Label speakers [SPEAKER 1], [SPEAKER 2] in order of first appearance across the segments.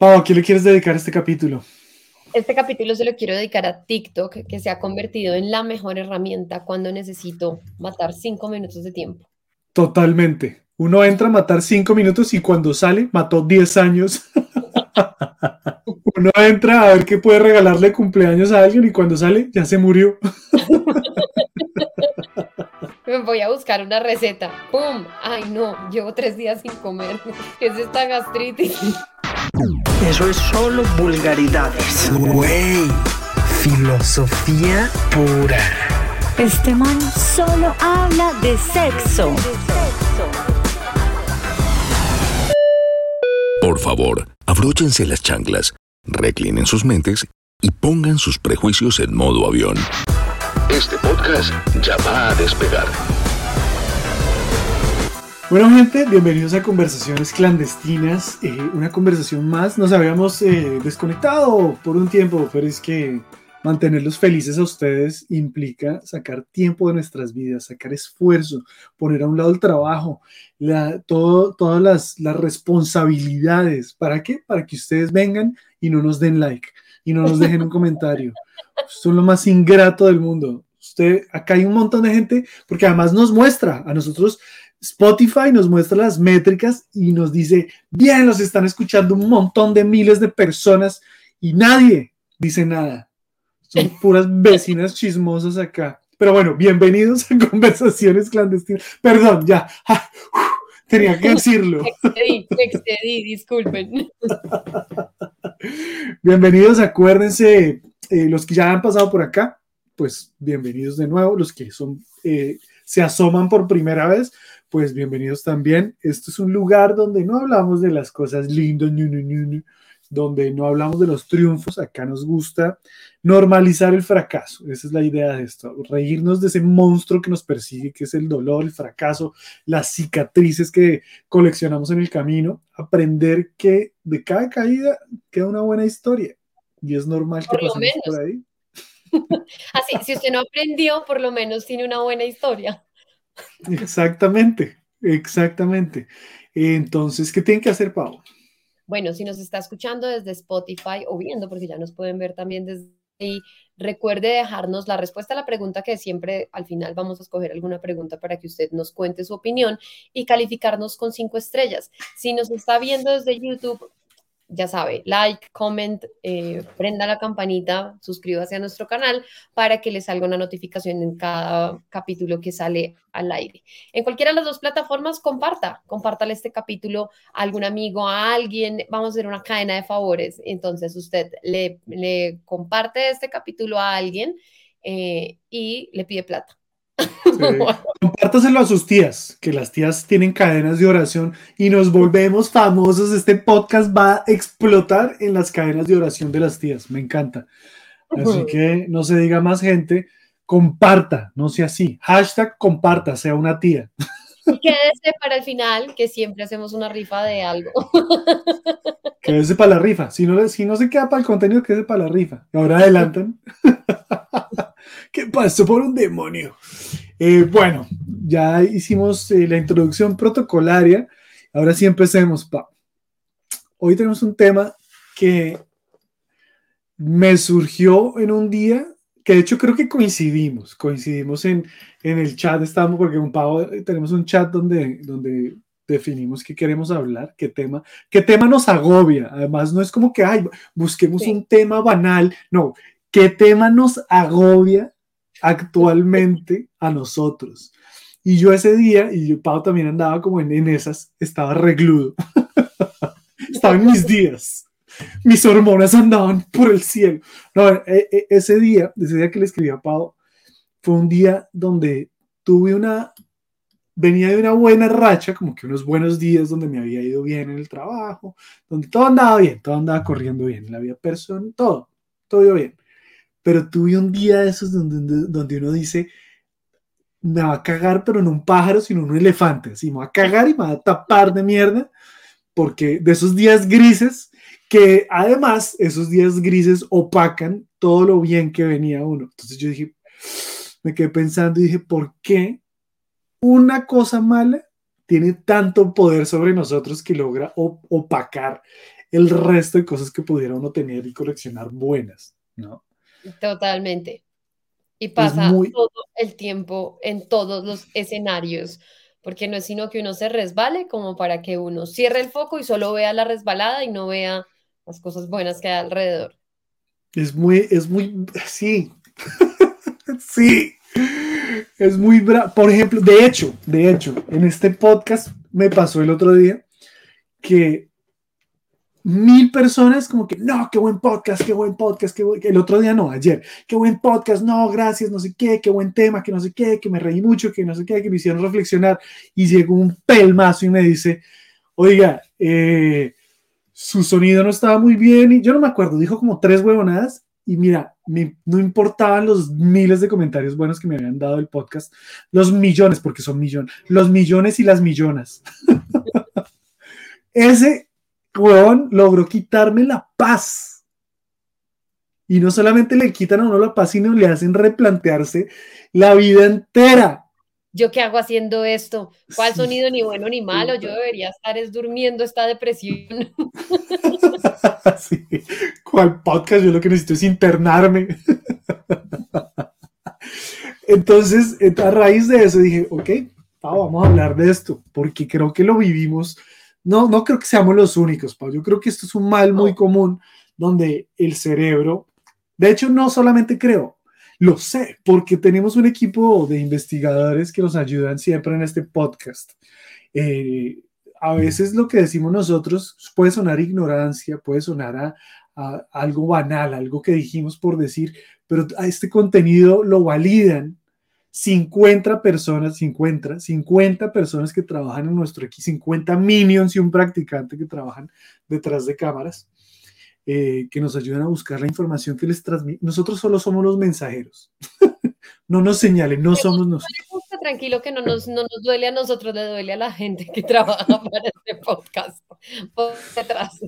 [SPEAKER 1] Pau, ¿a quién le quieres dedicar este capítulo?
[SPEAKER 2] Este capítulo se lo quiero dedicar a TikTok, que se ha convertido en la mejor herramienta cuando necesito matar cinco minutos de tiempo.
[SPEAKER 1] Totalmente. Uno entra a matar cinco minutos y cuando sale mató 10 años. Uno entra a ver qué puede regalarle cumpleaños a alguien y cuando sale ya se murió.
[SPEAKER 2] Voy a buscar una receta. ¡Pum! Ay, no, llevo tres días sin comer. ¿Qué es esta gastritis?
[SPEAKER 3] Eso es solo vulgaridades.
[SPEAKER 4] Güey, filosofía pura.
[SPEAKER 5] Este man solo habla de sexo.
[SPEAKER 6] Por favor, abróchense las chanclas, reclinen sus mentes y pongan sus prejuicios en modo avión. Este podcast ya va a despegar.
[SPEAKER 1] Bueno, gente, bienvenidos a Conversaciones Clandestinas. Eh, una conversación más. Nos habíamos eh, desconectado por un tiempo, pero es que mantenerlos felices a ustedes implica sacar tiempo de nuestras vidas, sacar esfuerzo, poner a un lado el trabajo, todo, todas las, las responsabilidades. ¿Para qué? Para que ustedes vengan y no nos den like y no nos dejen un comentario. Son lo más ingrato del mundo. Usted, acá hay un montón de gente, porque además nos muestra a nosotros Spotify nos muestra las métricas y nos dice, bien, los están escuchando un montón de miles de personas y nadie dice nada. Son puras vecinas chismosas acá. Pero bueno, bienvenidos a Conversaciones Clandestinas. Perdón, ya. tenía que decirlo.
[SPEAKER 2] excedí, excedí, disculpen.
[SPEAKER 1] Bienvenidos, acuérdense, eh, los que ya han pasado por acá, pues bienvenidos de nuevo, los que son, eh, se asoman por primera vez, pues bienvenidos también. Esto es un lugar donde no hablamos de las cosas lindas, donde no hablamos de los triunfos, acá nos gusta normalizar el fracaso, esa es la idea de esto, reírnos de ese monstruo que nos persigue, que es el dolor, el fracaso, las cicatrices que coleccionamos en el camino, aprender que de cada caída queda una buena historia y es normal que pasemos por ahí.
[SPEAKER 2] Así, si usted no aprendió, por lo menos tiene una buena historia.
[SPEAKER 1] Exactamente, exactamente. Entonces, ¿qué tienen que hacer, Pau?
[SPEAKER 2] Bueno, si nos está escuchando desde Spotify o viendo, porque ya nos pueden ver también desde ahí, recuerde dejarnos la respuesta a la pregunta que siempre al final vamos a escoger alguna pregunta para que usted nos cuente su opinión y calificarnos con cinco estrellas. Si nos está viendo desde YouTube, ya sabe, like, comment, eh, prenda la campanita, suscríbase a nuestro canal para que le salga una notificación en cada capítulo que sale al aire. En cualquiera de las dos plataformas, comparta, compártale este capítulo a algún amigo, a alguien, vamos a hacer una cadena de favores. Entonces usted le, comparte este capítulo a alguien eh, y le pide plata.
[SPEAKER 1] Compártaselo a sus tías, que las tías tienen cadenas de oración y nos volvemos famosos. Este podcast va a explotar en las cadenas de oración de las tías. Me encanta. Así que no se diga más gente, comparta, no sea así. Hashtag comparta, sea una tía.
[SPEAKER 2] Y quédese para el final, que siempre hacemos una rifa de algo.
[SPEAKER 1] Quédese para la rifa. Si no, si no se queda para el contenido, quédese para la rifa. Ahora adelantan. ¿Qué pasó por un demonio? Eh, bueno, ya hicimos eh, la introducción protocolaria. Ahora sí empecemos. Pa. Hoy tenemos un tema que me surgió en un día que de hecho creo que coincidimos, coincidimos en, en el chat, estamos porque un Pavo tenemos un chat donde, donde definimos qué queremos hablar, qué tema, qué tema nos agobia. Además, no es como que, ay, busquemos un tema banal, no, qué tema nos agobia actualmente a nosotros. Y yo ese día, y yo, Pau también andaba como en, en esas, estaba regludo. estaba en mis días. Mis hormonas andaban por el cielo. No, e, e, ese día, ese día que le escribí a Pau, fue un día donde tuve una, venía de una buena racha, como que unos buenos días donde me había ido bien en el trabajo, donde todo andaba bien, todo andaba corriendo bien, en la vida personal, todo, todo iba bien pero tuve un día de esos donde, donde uno dice, me va a cagar, pero no un pájaro, sino un elefante, así me va a cagar y me va a tapar de mierda, porque de esos días grises, que además esos días grises opacan todo lo bien que venía uno. Entonces yo dije, me quedé pensando y dije, ¿por qué una cosa mala tiene tanto poder sobre nosotros que logra opacar el resto de cosas que pudiera uno tener y coleccionar buenas, ¿no?
[SPEAKER 2] Totalmente. Y pasa
[SPEAKER 1] muy-
[SPEAKER 2] todo el tiempo en todos los escenarios, porque no es sino que uno se resbale como para que uno cierre el foco y solo vea la resbalada y no vea las cosas buenas que hay alrededor.
[SPEAKER 1] Es muy, es muy, sí, sí, es muy, bra- por ejemplo, de hecho, de hecho, en este podcast me pasó el otro día que mil personas como que, no, qué buen podcast, qué buen podcast, qué buen-". el otro día no, ayer, qué buen podcast, no, gracias, no sé qué, qué buen tema, que no sé qué, que me reí mucho, que no sé qué, que me hicieron reflexionar y llegó un pelmazo y me dice, oiga, eh, su sonido no estaba muy bien y yo no me acuerdo, dijo como tres huevonadas y mira, me- no importaban los miles de comentarios buenos que me habían dado el podcast, los millones, porque son millones, los millones y las millonas. Ese huevón logró quitarme la paz. Y no solamente le quitan a uno la paz, sino le hacen replantearse la vida entera.
[SPEAKER 2] ¿Yo qué hago haciendo esto? ¿Cuál sonido ni bueno ni malo? Yo debería estar es durmiendo esta depresión.
[SPEAKER 1] Sí. ¿Cuál podcast? Yo lo que necesito es internarme. Entonces, a raíz de eso dije, ok, vamos a hablar de esto, porque creo que lo vivimos. No, no creo que seamos los únicos, Pau. Yo creo que esto es un mal muy común donde el cerebro, de hecho, no solamente creo, lo sé, porque tenemos un equipo de investigadores que nos ayudan siempre en este podcast. Eh, a veces lo que decimos nosotros puede sonar ignorancia, puede sonar a, a algo banal, algo que dijimos por decir, pero a este contenido lo validan 50 personas, 50, 50 personas que trabajan en nuestro equipo, 50 minions y un practicante que trabajan detrás de cámaras, eh, que nos ayudan a buscar la información que les transmite. Nosotros solo somos los mensajeros. no nos señalen, no somos nosotros.
[SPEAKER 2] Tranquilo que no nos, no nos duele a nosotros, le duele a la gente que trabaja para este podcast. Por detrás.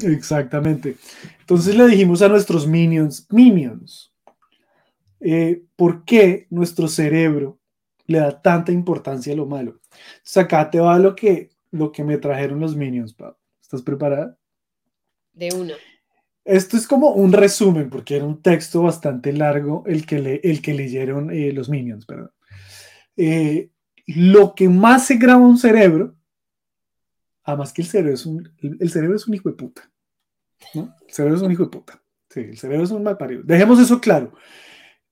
[SPEAKER 1] Exactamente. Entonces le dijimos a nuestros minions, minions, eh, ¿por qué nuestro cerebro le da tanta importancia a lo malo? Entonces acá te va lo que, lo que me trajeron los minions, Pau. ¿Estás preparada?
[SPEAKER 2] De una.
[SPEAKER 1] Esto es como un resumen, porque era un texto bastante largo el que, le, el que leyeron eh, los minions, perdón. Eh, lo que más se graba un cerebro, además que el cerebro es un, el cerebro es un hijo de puta. ¿no? El cerebro es un hijo de puta. Sí, el cerebro es un mal parido. Dejemos eso claro.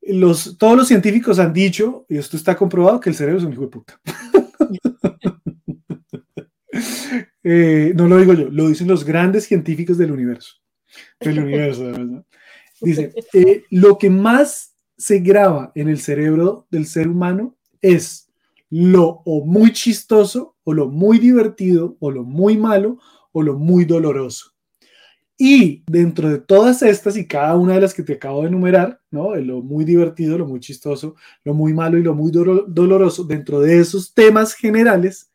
[SPEAKER 1] Los, todos los científicos han dicho, y esto está comprobado, que el cerebro es un hijo de puta. eh, no lo digo yo, lo dicen los grandes científicos del universo. Del universo, además, ¿no? Dice, eh, lo que más se graba en el cerebro del ser humano es lo muy chistoso, o lo muy divertido, o lo muy malo, o lo muy doloroso. Y dentro de todas estas y cada una de las que te acabo de enumerar, ¿no? Lo muy divertido, lo muy chistoso, lo muy malo y lo muy do doloroso, dentro de esos temas generales,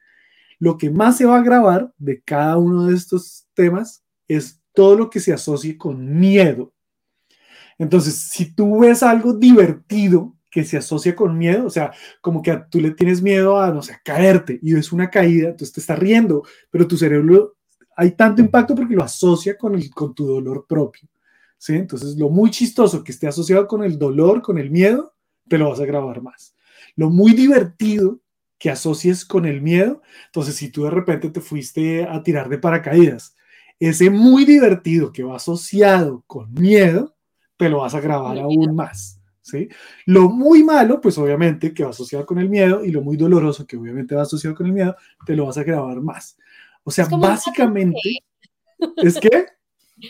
[SPEAKER 1] lo que más se va a grabar de cada uno de estos temas es todo lo que se asocie con miedo. Entonces, si tú ves algo divertido que se asocia con miedo, o sea, como que tú le tienes miedo a, no sé, caerte y ves una caída, entonces te estás riendo, pero tu cerebro hay tanto impacto porque lo asocia con, el, con tu dolor propio. ¿sí? Entonces, lo muy chistoso que esté asociado con el dolor, con el miedo, te lo vas a grabar más. Lo muy divertido que asocies con el miedo, entonces si tú de repente te fuiste a tirar de paracaídas, ese muy divertido que va asociado con miedo, te lo vas a grabar aún más. ¿sí? Lo muy malo, pues obviamente que va asociado con el miedo, y lo muy doloroso, que obviamente va asociado con el miedo, te lo vas a grabar más. O sea, básicamente, ¿es que?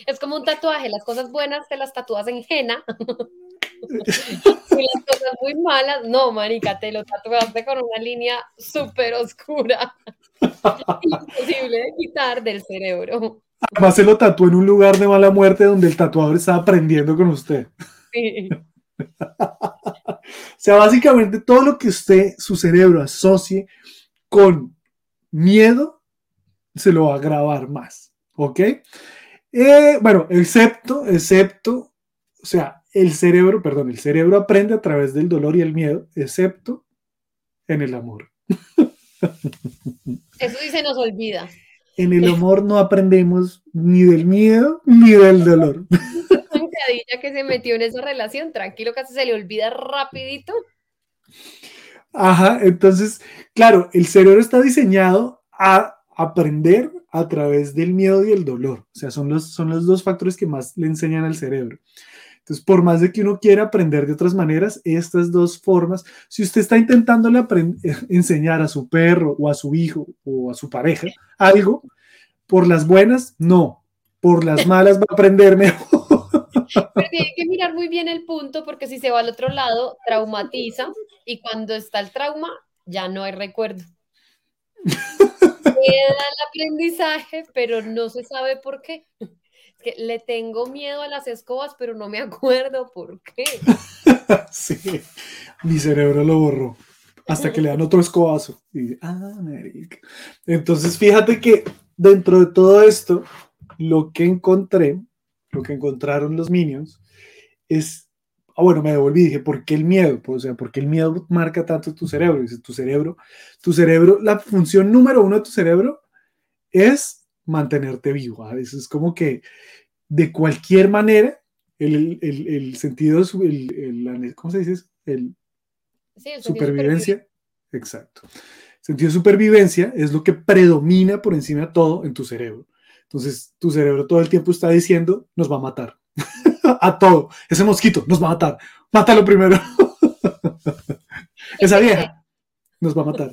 [SPEAKER 2] Es como un tatuaje, las cosas buenas te las tatúas en henna. y las cosas muy malas, no, marica, te lo tatuaste con una línea súper oscura. Imposible de quitar del cerebro.
[SPEAKER 1] Además se lo tatuó en un lugar de mala muerte donde el tatuador estaba aprendiendo con usted.
[SPEAKER 2] Sí.
[SPEAKER 1] O sea, básicamente todo lo que usted, su cerebro asocie con miedo, se lo va a grabar más. ¿Ok? Eh, bueno, excepto, excepto, o sea, el cerebro, perdón, el cerebro aprende a través del dolor y el miedo, excepto en el amor.
[SPEAKER 2] Eso sí se nos olvida.
[SPEAKER 1] En el amor no aprendemos ni del miedo ni del dolor.
[SPEAKER 2] Que se metió en esa relación, tranquilo, casi se le olvida rapidito.
[SPEAKER 1] Ajá, entonces, claro, el cerebro está diseñado a aprender a través del miedo y el dolor. O sea, son los, son los dos factores que más le enseñan al cerebro. Entonces, por más de que uno quiera aprender de otras maneras, estas dos formas, si usted está intentándole enseñar a su perro o a su hijo o a su pareja algo, por las buenas, no. Por las malas va a aprender mejor.
[SPEAKER 2] Pero tiene que mirar muy bien el punto porque si se va al otro lado, traumatiza y cuando está el trauma, ya no hay recuerdo. Queda el aprendizaje, pero no se sabe por qué que le tengo miedo a las escobas, pero no me acuerdo por qué.
[SPEAKER 1] sí, mi cerebro lo borró hasta que le dan otro escobazo. Ah, Entonces, fíjate que dentro de todo esto, lo que encontré, lo que encontraron los minions, es, ah, bueno, me devolví dije, ¿por qué el miedo? Pues, o sea, ¿por qué el miedo marca tanto tu cerebro? Dice, tu cerebro, tu cerebro, la función número uno de tu cerebro es mantenerte vivo. A veces es como que de cualquier manera, el, el, el sentido, el, ¿cómo se dice? El, supervivencia. Exacto. sentido de supervivencia es lo que predomina por encima de todo en tu cerebro. Entonces, tu cerebro todo el tiempo está diciendo, nos va a matar. a todo. Ese mosquito nos va a matar. Mátalo primero. Esa vieja nos va a matar.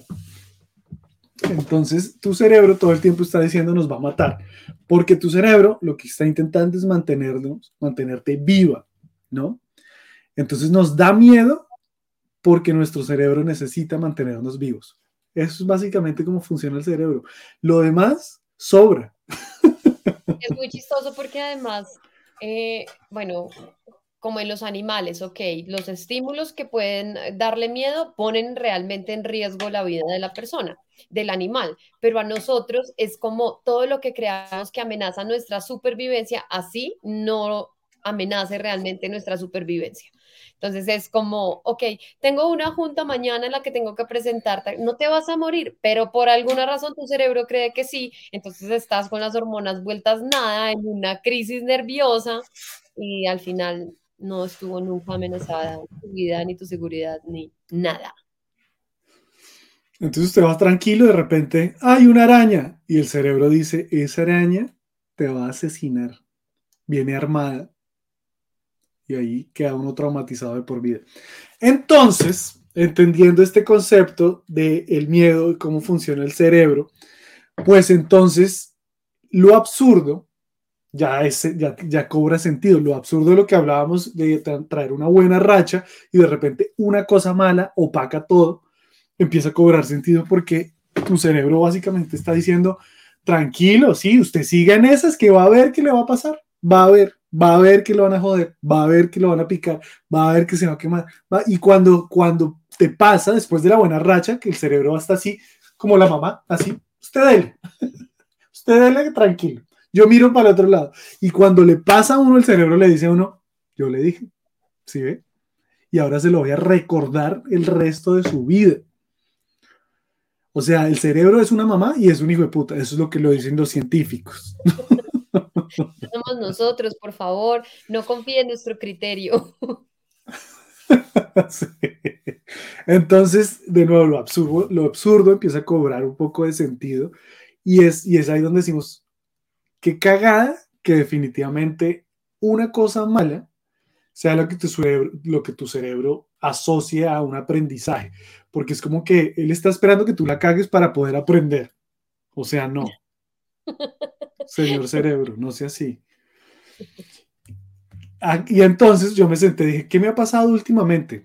[SPEAKER 1] Entonces, tu cerebro todo el tiempo está diciendo nos va a matar, porque tu cerebro lo que está intentando es mantenernos, mantenerte viva, ¿no? Entonces nos da miedo porque nuestro cerebro necesita mantenernos vivos. Eso es básicamente cómo funciona el cerebro. Lo demás sobra.
[SPEAKER 2] Es muy chistoso porque además, eh, bueno, como en los animales, ok, los estímulos que pueden darle miedo ponen realmente en riesgo la vida de la persona, del animal, pero a nosotros es como todo lo que creamos que amenaza nuestra supervivencia, así no amenace realmente nuestra supervivencia. Entonces es como, ok, tengo una junta mañana en la que tengo que presentarte, no te vas a morir, pero por alguna razón tu cerebro cree que sí, entonces estás con las hormonas vueltas nada, en una crisis nerviosa y al final no estuvo nunca amenazada tu vida, ni tu seguridad, ni nada.
[SPEAKER 1] Entonces usted va tranquilo, de repente hay una araña y el cerebro dice, esa araña te va a asesinar, viene armada y ahí queda uno traumatizado de por vida. Entonces, entendiendo este concepto de el miedo y cómo funciona el cerebro, pues entonces lo absurdo ya, ya, ya, cobra sentido. Lo absurdo de lo que hablábamos de traer una buena racha y de repente una cosa mala opaca todo, empieza a cobrar sentido porque tu cerebro básicamente está diciendo, tranquilo, sí, usted siga en esas que va a ver qué le va a pasar, va a ver, va a ver que lo van a joder, va a ver que lo van a picar, va a ver que se va a quemar. Y cuando, cuando te pasa, después de la buena racha, que el cerebro va a estar así, como la mamá, así, usted dele, usted dele tranquilo yo miro para el otro lado. Y cuando le pasa a uno el cerebro, le dice a uno, yo le dije, ¿sí ve? Y ahora se lo voy a recordar el resto de su vida. O sea, el cerebro es una mamá y es un hijo de puta. Eso es lo que lo dicen los científicos.
[SPEAKER 2] Somos nosotros, por favor, no confíe en nuestro criterio.
[SPEAKER 1] Entonces, de nuevo, lo absurdo, lo absurdo empieza a cobrar un poco de sentido y es, y es ahí donde decimos, qué cagada que definitivamente una cosa mala sea lo que tu cerebro, lo que tu cerebro asocia a un aprendizaje, porque es como que él está esperando que tú la cagues para poder aprender. O sea, no. Señor cerebro, no sea así. Ah, y entonces yo me senté dije, ¿qué me ha pasado últimamente?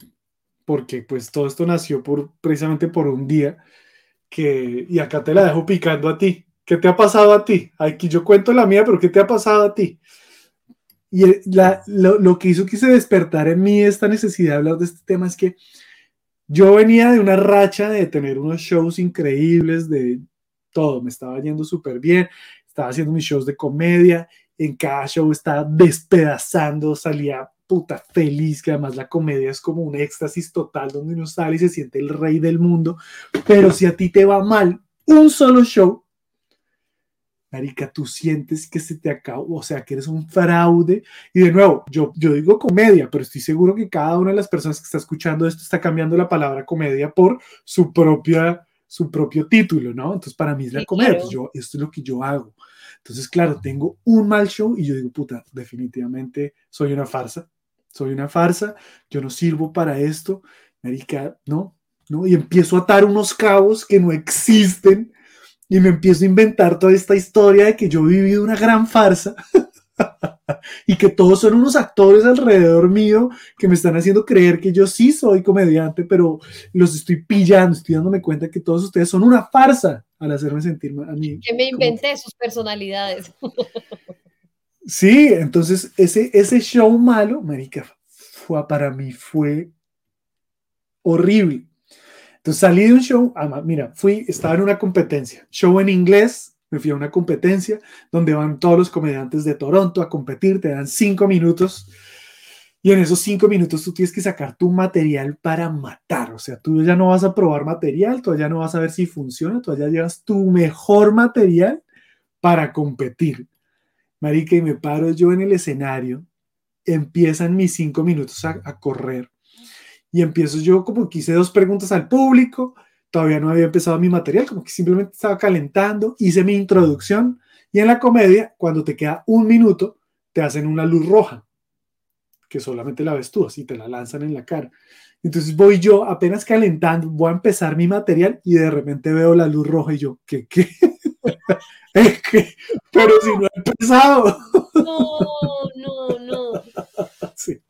[SPEAKER 1] Porque pues todo esto nació por, precisamente por un día que, y acá te la dejo picando a ti. ¿Qué te ha pasado a ti? Aquí yo cuento la mía, pero ¿qué te ha pasado a ti? Y lo, que hizo que se despertar en mí esta necesidad de hablar de este tema es que yo venía de una racha de tener unos shows increíbles, de todo, me estaba yendo súper bien, estaba haciendo mis shows de comedia, en cada show estaba despedazando, salía puta feliz, que además la comedia es como un éxtasis total donde uno sale y se siente el rey del mundo, pero si a ti te va mal un solo show, Marica, tú sientes que se te acabó, o sea, que eres un fraude. Y de nuevo, yo, yo digo comedia, pero estoy seguro que cada una de las personas que está escuchando esto está cambiando la palabra comedia por su propia su propio título, ¿no? Entonces, para mí es la
[SPEAKER 2] Sí,
[SPEAKER 1] comedia,
[SPEAKER 2] claro.
[SPEAKER 1] pues yo, esto es lo que yo hago. Entonces, claro, tengo un mal show y yo digo, puta, definitivamente soy una farsa, soy una farsa, yo no sirvo para esto, marica, ¿no? ¿no? Y empiezo a atar unos cabos que no existen y me empiezo a inventar toda esta historia de que yo he vivido una gran farsa y que todos son unos actores alrededor mío que me están haciendo creer que yo sí soy comediante, pero los estoy pillando, estoy dándome cuenta que todos ustedes son una farsa al hacerme sentir a mí.
[SPEAKER 2] Que me
[SPEAKER 1] como-
[SPEAKER 2] inventé sus personalidades.
[SPEAKER 1] Sí, entonces ese, ese show malo, marica, fue, para mí fue horrible. Entonces salí de un show, mira, fui, estaba en una competencia, show en inglés, me fui a una competencia donde van todos los comediantes de Toronto a competir, te dan cinco minutos. Y en esos cinco minutos tú tienes que sacar tu material para matar, o sea, tú ya no vas a probar material, tú ya no vas a ver si funciona, tú ya llevas tu mejor material para competir. Marica, y me paro yo en el escenario, empiezan mis cinco minutos a, correr. Y empiezo yo como que hice dos preguntas al público, todavía no había empezado mi material, como que simplemente estaba calentando, hice mi introducción y en la comedia, cuando te queda un minuto, te hacen una luz roja, que solamente la ves tú, así te la lanzan en la cara. Entonces voy yo apenas calentando, voy a empezar mi material y de repente veo la luz roja y yo, ¿qué? qué? es que, pero si no he empezado.
[SPEAKER 2] No, no, no.
[SPEAKER 1] Sí.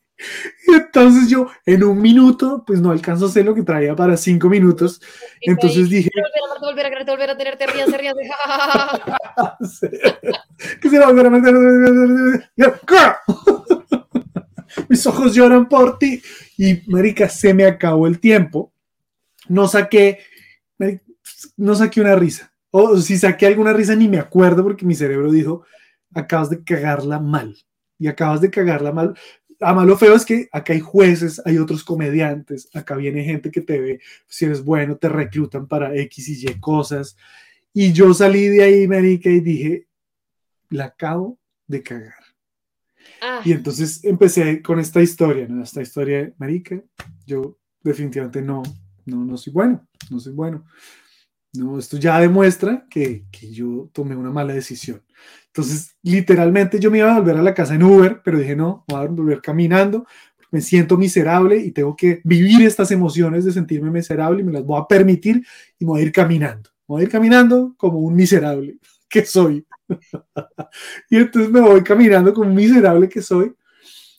[SPEAKER 1] Entonces yo en un minuto, pues no alcanzo a hacer lo que traía para cinco minutos. Entonces dije,
[SPEAKER 2] Volver a volver a volver a tenerte, ríanse, ríanse. ja, ja, ja, ja.
[SPEAKER 1] que se va a volver a meter- Mis ojos lloran por ti. Y marica, se me acabó el tiempo. No saqué, no saqué una risa. O si saqué alguna risa ni me acuerdo porque mi cerebro dijo, acabas de cagarla mal. Y acabas de cagarla mal. Además, lo feo es que acá hay jueces, hay otros comediantes, acá viene gente que te ve, si eres bueno, te reclutan para X y Y cosas. Y yo salí de ahí, marica, y dije, la acabo de cagar.
[SPEAKER 2] Ah,
[SPEAKER 1] Y entonces empecé con esta historia, ¿no? Esta historia marica, yo definitivamente no, no, no soy bueno, no soy bueno. No, esto ya demuestra que, que yo tomé una mala decisión. Entonces, literalmente yo me iba a volver a la casa en Uber, pero dije, no, voy a volver caminando, me siento miserable y tengo que vivir estas emociones de sentirme miserable y me las voy a permitir y me voy a ir caminando. Voy a ir caminando como un miserable que soy. y entonces me voy caminando como un miserable que soy,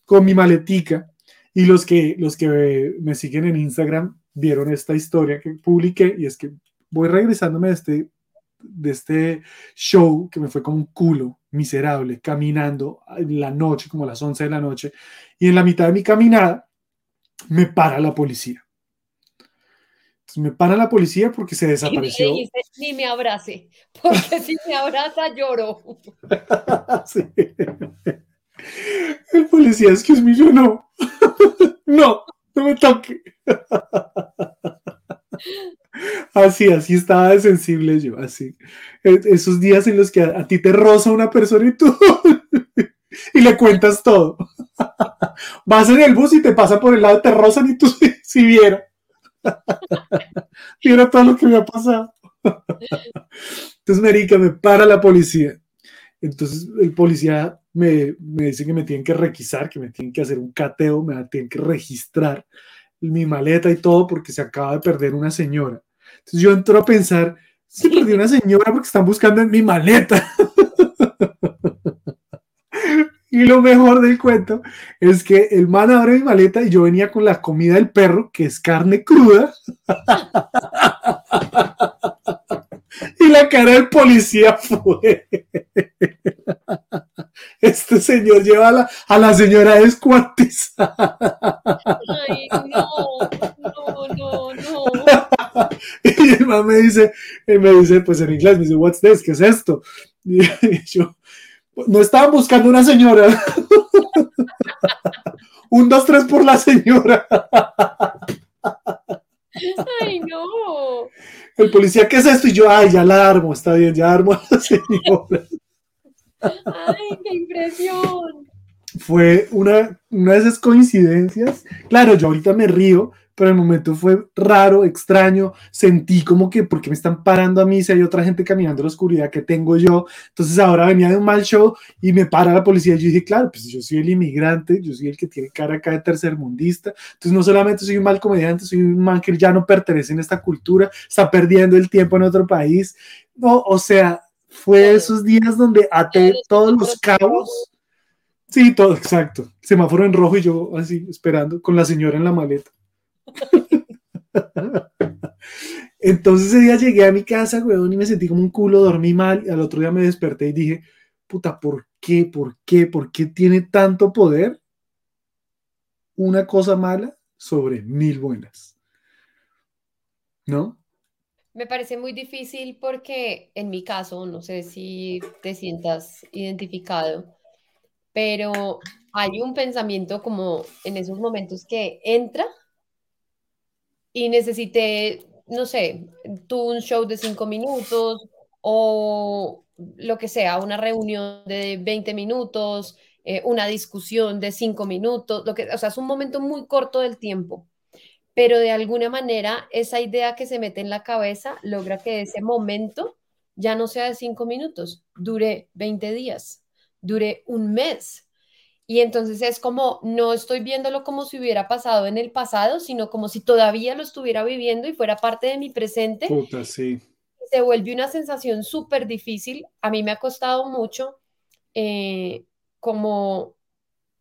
[SPEAKER 1] con mi maletica. Y los que, los que me siguen en Instagram vieron esta historia que publiqué y es que voy regresándome de este, de este show que me fue como un culo miserable, caminando en la noche, como a las 11 de la noche, y en la mitad de mi caminada me para la policía. Entonces me para la policía porque se
[SPEAKER 2] y
[SPEAKER 1] desapareció.
[SPEAKER 2] dijiste, ni me abrace, porque si me abraza lloro.
[SPEAKER 1] Sí. El policía, es que es yo no. No, no me toque. Así, así estaba de sensible yo, así. E- Esos días en los que a, ti te roza una persona y tú y le cuentas todo. Vas en el bus y te pasa por el lado, te rozan y tú si, si viera. Todo lo que me ha pasado. Entonces, Marica, me para la policía. Entonces el policía me, me dice que me tienen que requisar, que me tienen que hacer un cateo, me tienen que registrar mi maleta y todo porque se acaba de perder una señora. Entonces yo entro a pensar, se perdió una señora porque están buscando en mi maleta. y lo mejor del cuento es que el man abre mi maleta y yo venía con la comida del perro, que es carne cruda. y la cara del policía fue. Este señor lleva a la, a la señora descuartizada.
[SPEAKER 2] Ay, no, no, no, no.
[SPEAKER 1] Y el man me dice, y me dice, pues en inglés, me dice, what's this? ¿Qué es esto? Y yo, no estaban buscando una señora. Un, dos, tres por la señora.
[SPEAKER 2] Ay, no.
[SPEAKER 1] El policía, ¿qué es esto? Y yo, ay, ya la armo, está bien, ya armo a la señora.
[SPEAKER 2] ¡Ay, qué impresión!
[SPEAKER 1] Fue una, una de esas coincidencias. Claro, yo ahorita me río, pero el momento fue raro, extraño, sentí como que, porque me están parando a mí si hay otra gente caminando en la oscuridad que tengo yo? Entonces ahora venía de un mal show y me para la policía y yo dije, claro, pues yo soy el inmigrante, yo soy el que tiene cara acá de tercermundista, entonces no solamente soy un mal comediante, soy un man que ya no pertenece en esta cultura, está perdiendo el tiempo en otro país, no, o sea, fue esos días donde até todos los cabos. Sí, todo, exacto. Semáforo en rojo y yo así esperando con la señora en la maleta. Entonces ese día llegué a mi casa, weón, y me sentí como un culo, dormí mal, y al otro día me desperté y dije, puta, ¿por qué? ¿Por qué? ¿Por qué tiene tanto poder una cosa mala sobre mil buenas? ¿No?
[SPEAKER 2] Me parece muy difícil porque en mi caso, no sé si te sientas identificado, pero hay un pensamiento como en esos momentos que entra y necesité, no sé, tú un show de cinco minutos o lo que sea, una reunión de 20 minutos, eh, una discusión de cinco minutos, lo que, o sea, es un momento muy corto del tiempo, pero de alguna manera esa idea que se mete en la cabeza logra que ese momento ya no sea de cinco minutos, dure 20 días, dure un mes, y entonces es como, no estoy viéndolo como si hubiera pasado en el pasado, sino como si todavía lo estuviera viviendo y fuera parte de mi presente.
[SPEAKER 1] Puta, sí.
[SPEAKER 2] Se vuelve una sensación súper difícil. A mí me ha costado mucho eh, como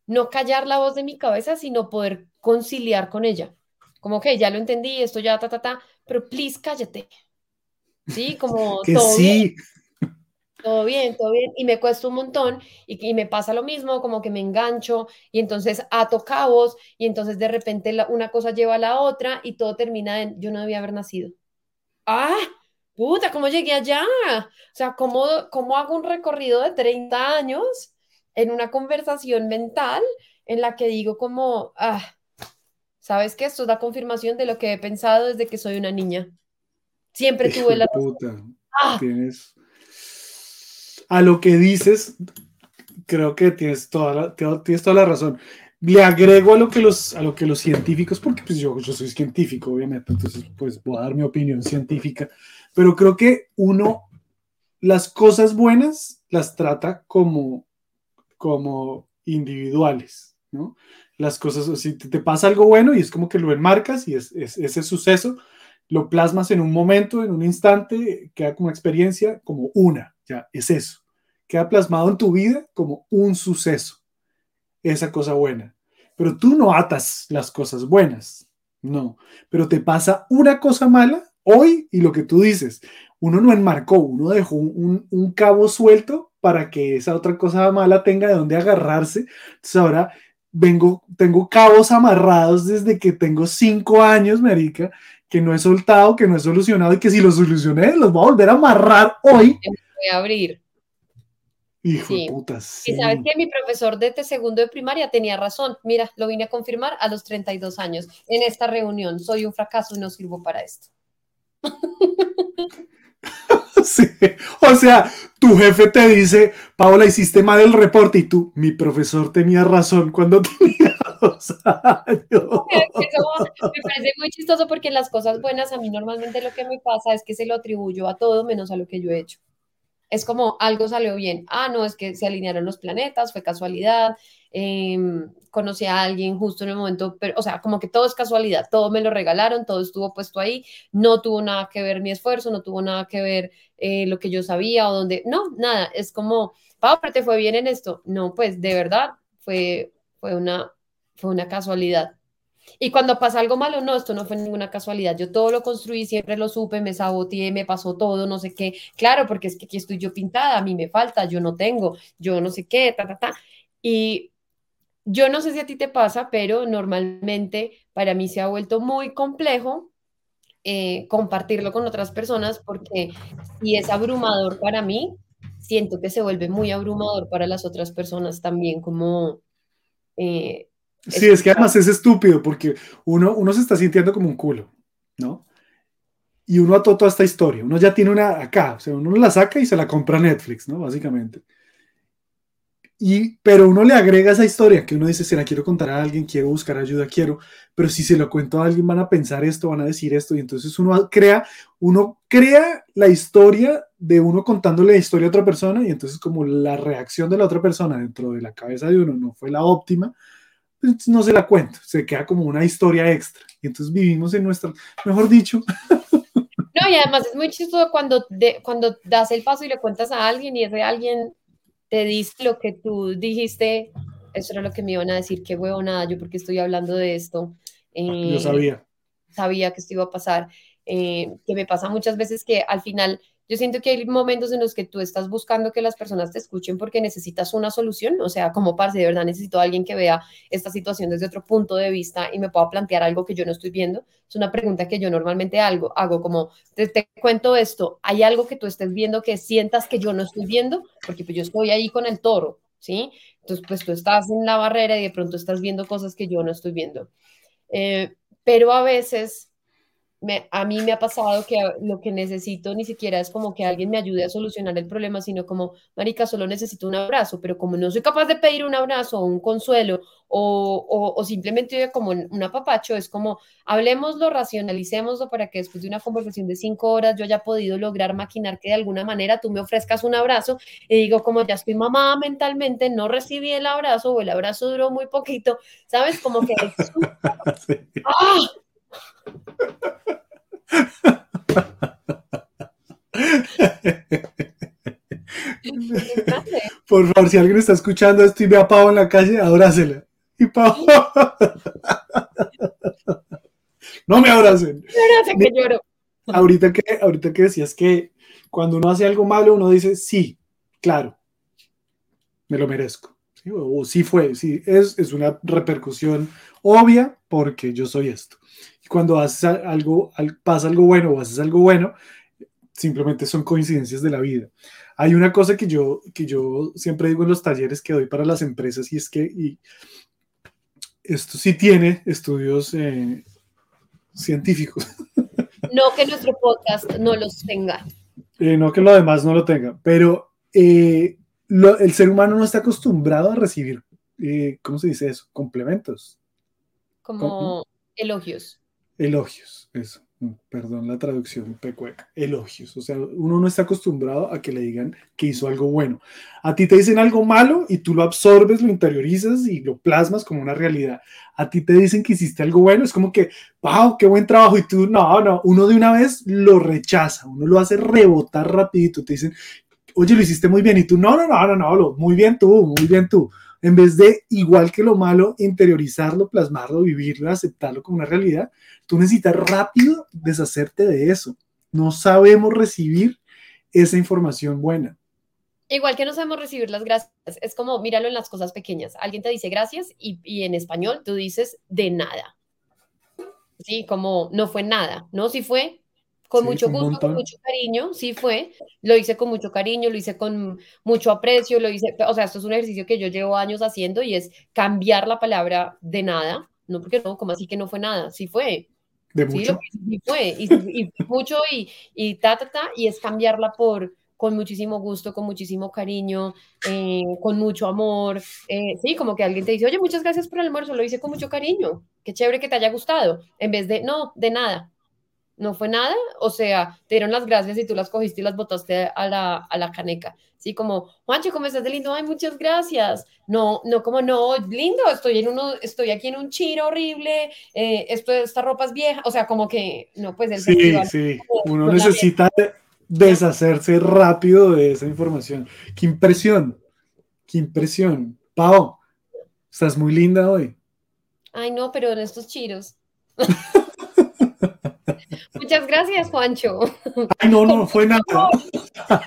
[SPEAKER 2] no callar la voz de mi cabeza, sino poder conciliar con ella. Como que ya lo entendí, esto ya, ta, ta, ta, pero please cállate. Sí, como
[SPEAKER 1] que sí.
[SPEAKER 2] Todo bien, todo bien. Y me cuesta un montón y, me pasa lo mismo, como que me engancho y entonces ato cabos y entonces de repente una cosa lleva a la otra y todo termina en yo no debía haber nacido. ¡Ah! Puta, ¿cómo llegué allá? O sea, ¿cómo, cómo hago un recorrido de 30 años en una conversación mental en la que digo como, ah, ¿sabes qué? Esto es la confirmación de lo que he pensado desde que soy una niña. Siempre tuve la...
[SPEAKER 1] Puta. Ah. Tienes a lo que dices, creo que tienes toda la, tienes toda la razón. Le agrego a lo que los, a lo que los científicos, porque pues yo, yo soy científico, obviamente, entonces pues voy a dar mi opinión científica, pero creo que uno, las cosas buenas las trata como, como individuales, ¿no? Las cosas, si te, pasa algo bueno y es como que lo enmarcas y es, es, ese suceso, lo plasmas en un momento, en un instante, queda como experiencia, como una, ya, es eso. Queda plasmado en tu vida como un suceso, esa cosa buena. Pero tú no atas las cosas buenas, no. Pero te pasa una cosa mala hoy y lo que tú dices, uno no enmarcó, uno dejó un, un cabo suelto para que esa otra cosa mala tenga de dónde agarrarse. Entonces ahora vengo, tengo cabos amarrados desde que tengo cinco años, Marica, que no he soltado, que no he solucionado y que si los solucioné, los voy a volver a amarrar hoy.
[SPEAKER 2] Voy a abrir.
[SPEAKER 1] Hijo de puta,
[SPEAKER 2] Y sabes que mi profesor de segundo de primaria tenía razón. Mira, lo vine a confirmar a los 32 años en esta reunión. Soy un fracaso y no sirvo para esto.
[SPEAKER 1] Sí. O sea, tu jefe te dice, Paola, hiciste mal el reporte y tú, mi profesor tenía razón cuando tenía dos años.
[SPEAKER 2] me parece muy chistoso porque en las cosas buenas a mí normalmente lo que me pasa es que se lo atribuyo a todo menos a lo que yo he hecho. Es como algo salió bien. Ah, no, es que se alinearon los planetas, fue casualidad. Em, conocí a alguien justo en el momento, pero, o sea, como que todo es casualidad, todo me lo regalaron, todo estuvo puesto ahí, no tuvo nada que ver mi esfuerzo, no tuvo nada que ver eh, lo que yo sabía o donde, no, nada, es como, Pau, pero te fue bien en esto. No, pues de verdad fue, fue, una, fue una casualidad. Y cuando pasa algo malo, no, esto no fue ninguna casualidad. Yo todo lo construí, siempre lo supe, me saboteé, me pasó todo, no sé qué. Claro, porque es que aquí estoy yo pintada, a mí me falta, yo no tengo, yo no sé qué, ta, ta, ta. Y yo no sé si a ti te pasa, pero normalmente para mí se ha vuelto muy complejo eh, compartirlo con otras personas porque si es abrumador para mí, siento que se vuelve muy abrumador para las otras personas también, como...
[SPEAKER 1] Eh, sí, es que además es estúpido porque uno, uno se está sintiendo como un culo, ¿no? Y uno ató toda esta historia, uno ya tiene una acá, o sea, uno la saca y se la compra Netflix, ¿no? Básicamente. y, pero uno le agrega esa historia que uno dice, se la quiero contar a alguien, quiero buscar ayuda, quiero, pero si se lo cuento a alguien van a pensar esto, van a decir esto, y entonces uno crea, uno crea la historia de uno contándole la historia a otra persona, y entonces como la reacción de la otra persona dentro de la cabeza de uno no fue la óptima, pues no se la cuento, se queda como una historia extra, y entonces vivimos en nuestra, mejor dicho.
[SPEAKER 2] No, y además es muy chistoso cuando, de, cuando das el paso y le cuentas a alguien y ese alguien te dice lo que tú dijiste, eso era lo que me iban a decir, qué nada yo porque estoy hablando de esto.
[SPEAKER 1] Eh, yo sabía.
[SPEAKER 2] Sabía que esto iba a pasar, eh, que me pasa muchas veces que al final yo siento que hay momentos en los que tú estás buscando que las personas te escuchen porque necesitas una solución, o sea, como parce, de verdad necesito a alguien que vea esta situación desde otro punto de vista y me pueda plantear algo que yo no estoy viendo. Es una pregunta que yo normalmente hago, hago como, te, cuento esto, ¿hay algo que tú estés viendo que sientas que yo no estoy viendo? Porque pues yo estoy ahí con el toro, ¿sí? Entonces, pues tú estás en la barrera y de pronto estás viendo cosas que yo no estoy viendo. Eh, pero a veces a mí me ha pasado que lo que necesito ni siquiera es como que alguien me ayude a solucionar el problema, sino como, marica, solo necesito un abrazo, pero como no soy capaz de pedir un abrazo o un consuelo o, o, simplemente como un apapacho, es como, hablemoslo, racionalicémoslo para que después de una conversación de cinco horas yo haya podido lograr maquinar que de alguna manera tú me ofrezcas un abrazo y digo, como ya estoy mamada mentalmente, no recibí el abrazo o el abrazo duró muy poquito, ¿sabes? Como que... ¡Ah!
[SPEAKER 1] Por favor, si alguien está escuchando esto y ve a Pau en la calle, abrázela. Y Pau. no me abracen.
[SPEAKER 2] que lloro.
[SPEAKER 1] Ahorita que, ahorita que decías que cuando uno hace algo malo, uno dice, sí, claro, me lo merezco. O, sí fue, sí, es, es una repercusión obvia porque yo soy esto cuando haces algo, pasa algo bueno o haces algo bueno, simplemente son coincidencias de la vida. Hay una cosa que yo, que yo siempre digo en los talleres que doy para las empresas y es que y esto sí tiene estudios eh, científicos.
[SPEAKER 2] No que nuestro podcast no los tenga.
[SPEAKER 1] Eh, no que lo demás no lo tenga, pero eh, el ser humano no está acostumbrado a recibir, ¿cómo se dice eso? Complementos.
[SPEAKER 2] Como elogios
[SPEAKER 1] elogios, eso, perdón la traducción pecueca, elogios, o sea, uno no está acostumbrado a que le digan que hizo algo bueno. A ti te dicen algo malo y tú lo absorbes, lo interiorizas y lo plasmas como una realidad. A ti te dicen que hiciste algo bueno, es como que, wow, qué buen trabajo y tú, no, no, uno de una vez lo rechaza, uno lo hace rebotar rapidito, te dicen, oye, lo hiciste muy bien y tú, no, no, no, no, no, muy bien tú, muy bien tú en vez de, igual que lo malo, interiorizarlo, plasmarlo, vivirlo, aceptarlo como una realidad, tú necesitas rápido deshacerte de eso. No sabemos recibir esa información buena.
[SPEAKER 2] Igual que no sabemos recibir las gracias, es como míralo en las cosas pequeñas. Alguien te dice gracias y, y en español tú dices de nada. Sí, como no fue nada, ¿no? Si fue, con mucho gusto, con mucho cariño, sí fue, lo hice con mucho cariño, lo hice con mucho aprecio, lo hice, o sea, esto es un ejercicio que yo llevo años haciendo y es cambiar la palabra de nada, no porque no, como así que no fue nada, sí fue.
[SPEAKER 1] De mucho.
[SPEAKER 2] Sí, fue, y, mucho y, y ta, ta, ta, y es cambiarla por con muchísimo gusto, con muchísimo cariño, eh, con mucho amor. Eh, sí, como que alguien te dice, oye, muchas gracias por el almuerzo, lo hice con mucho cariño, qué chévere que te haya gustado, en vez de, no, de nada, no fue nada, o sea, te dieron las gracias y tú las cogiste y las botaste a la, a la caneca. Sí, como, Juancho, ¿cómo estás de lindo? Ay, muchas gracias. No, no, como no, lindo, estoy en uno, estoy aquí en un chiro horrible, eh, esto, esta ropa es vieja, o sea, como que, no, pues el
[SPEAKER 1] Sí, sí, uno necesita deshacerse rápido de esa información. Qué impresión, qué impresión. Pau, estás muy linda hoy.
[SPEAKER 2] Ay, no, pero en estos chiros. Muchas gracias, Juancho.
[SPEAKER 1] Ay, no, no fue nada.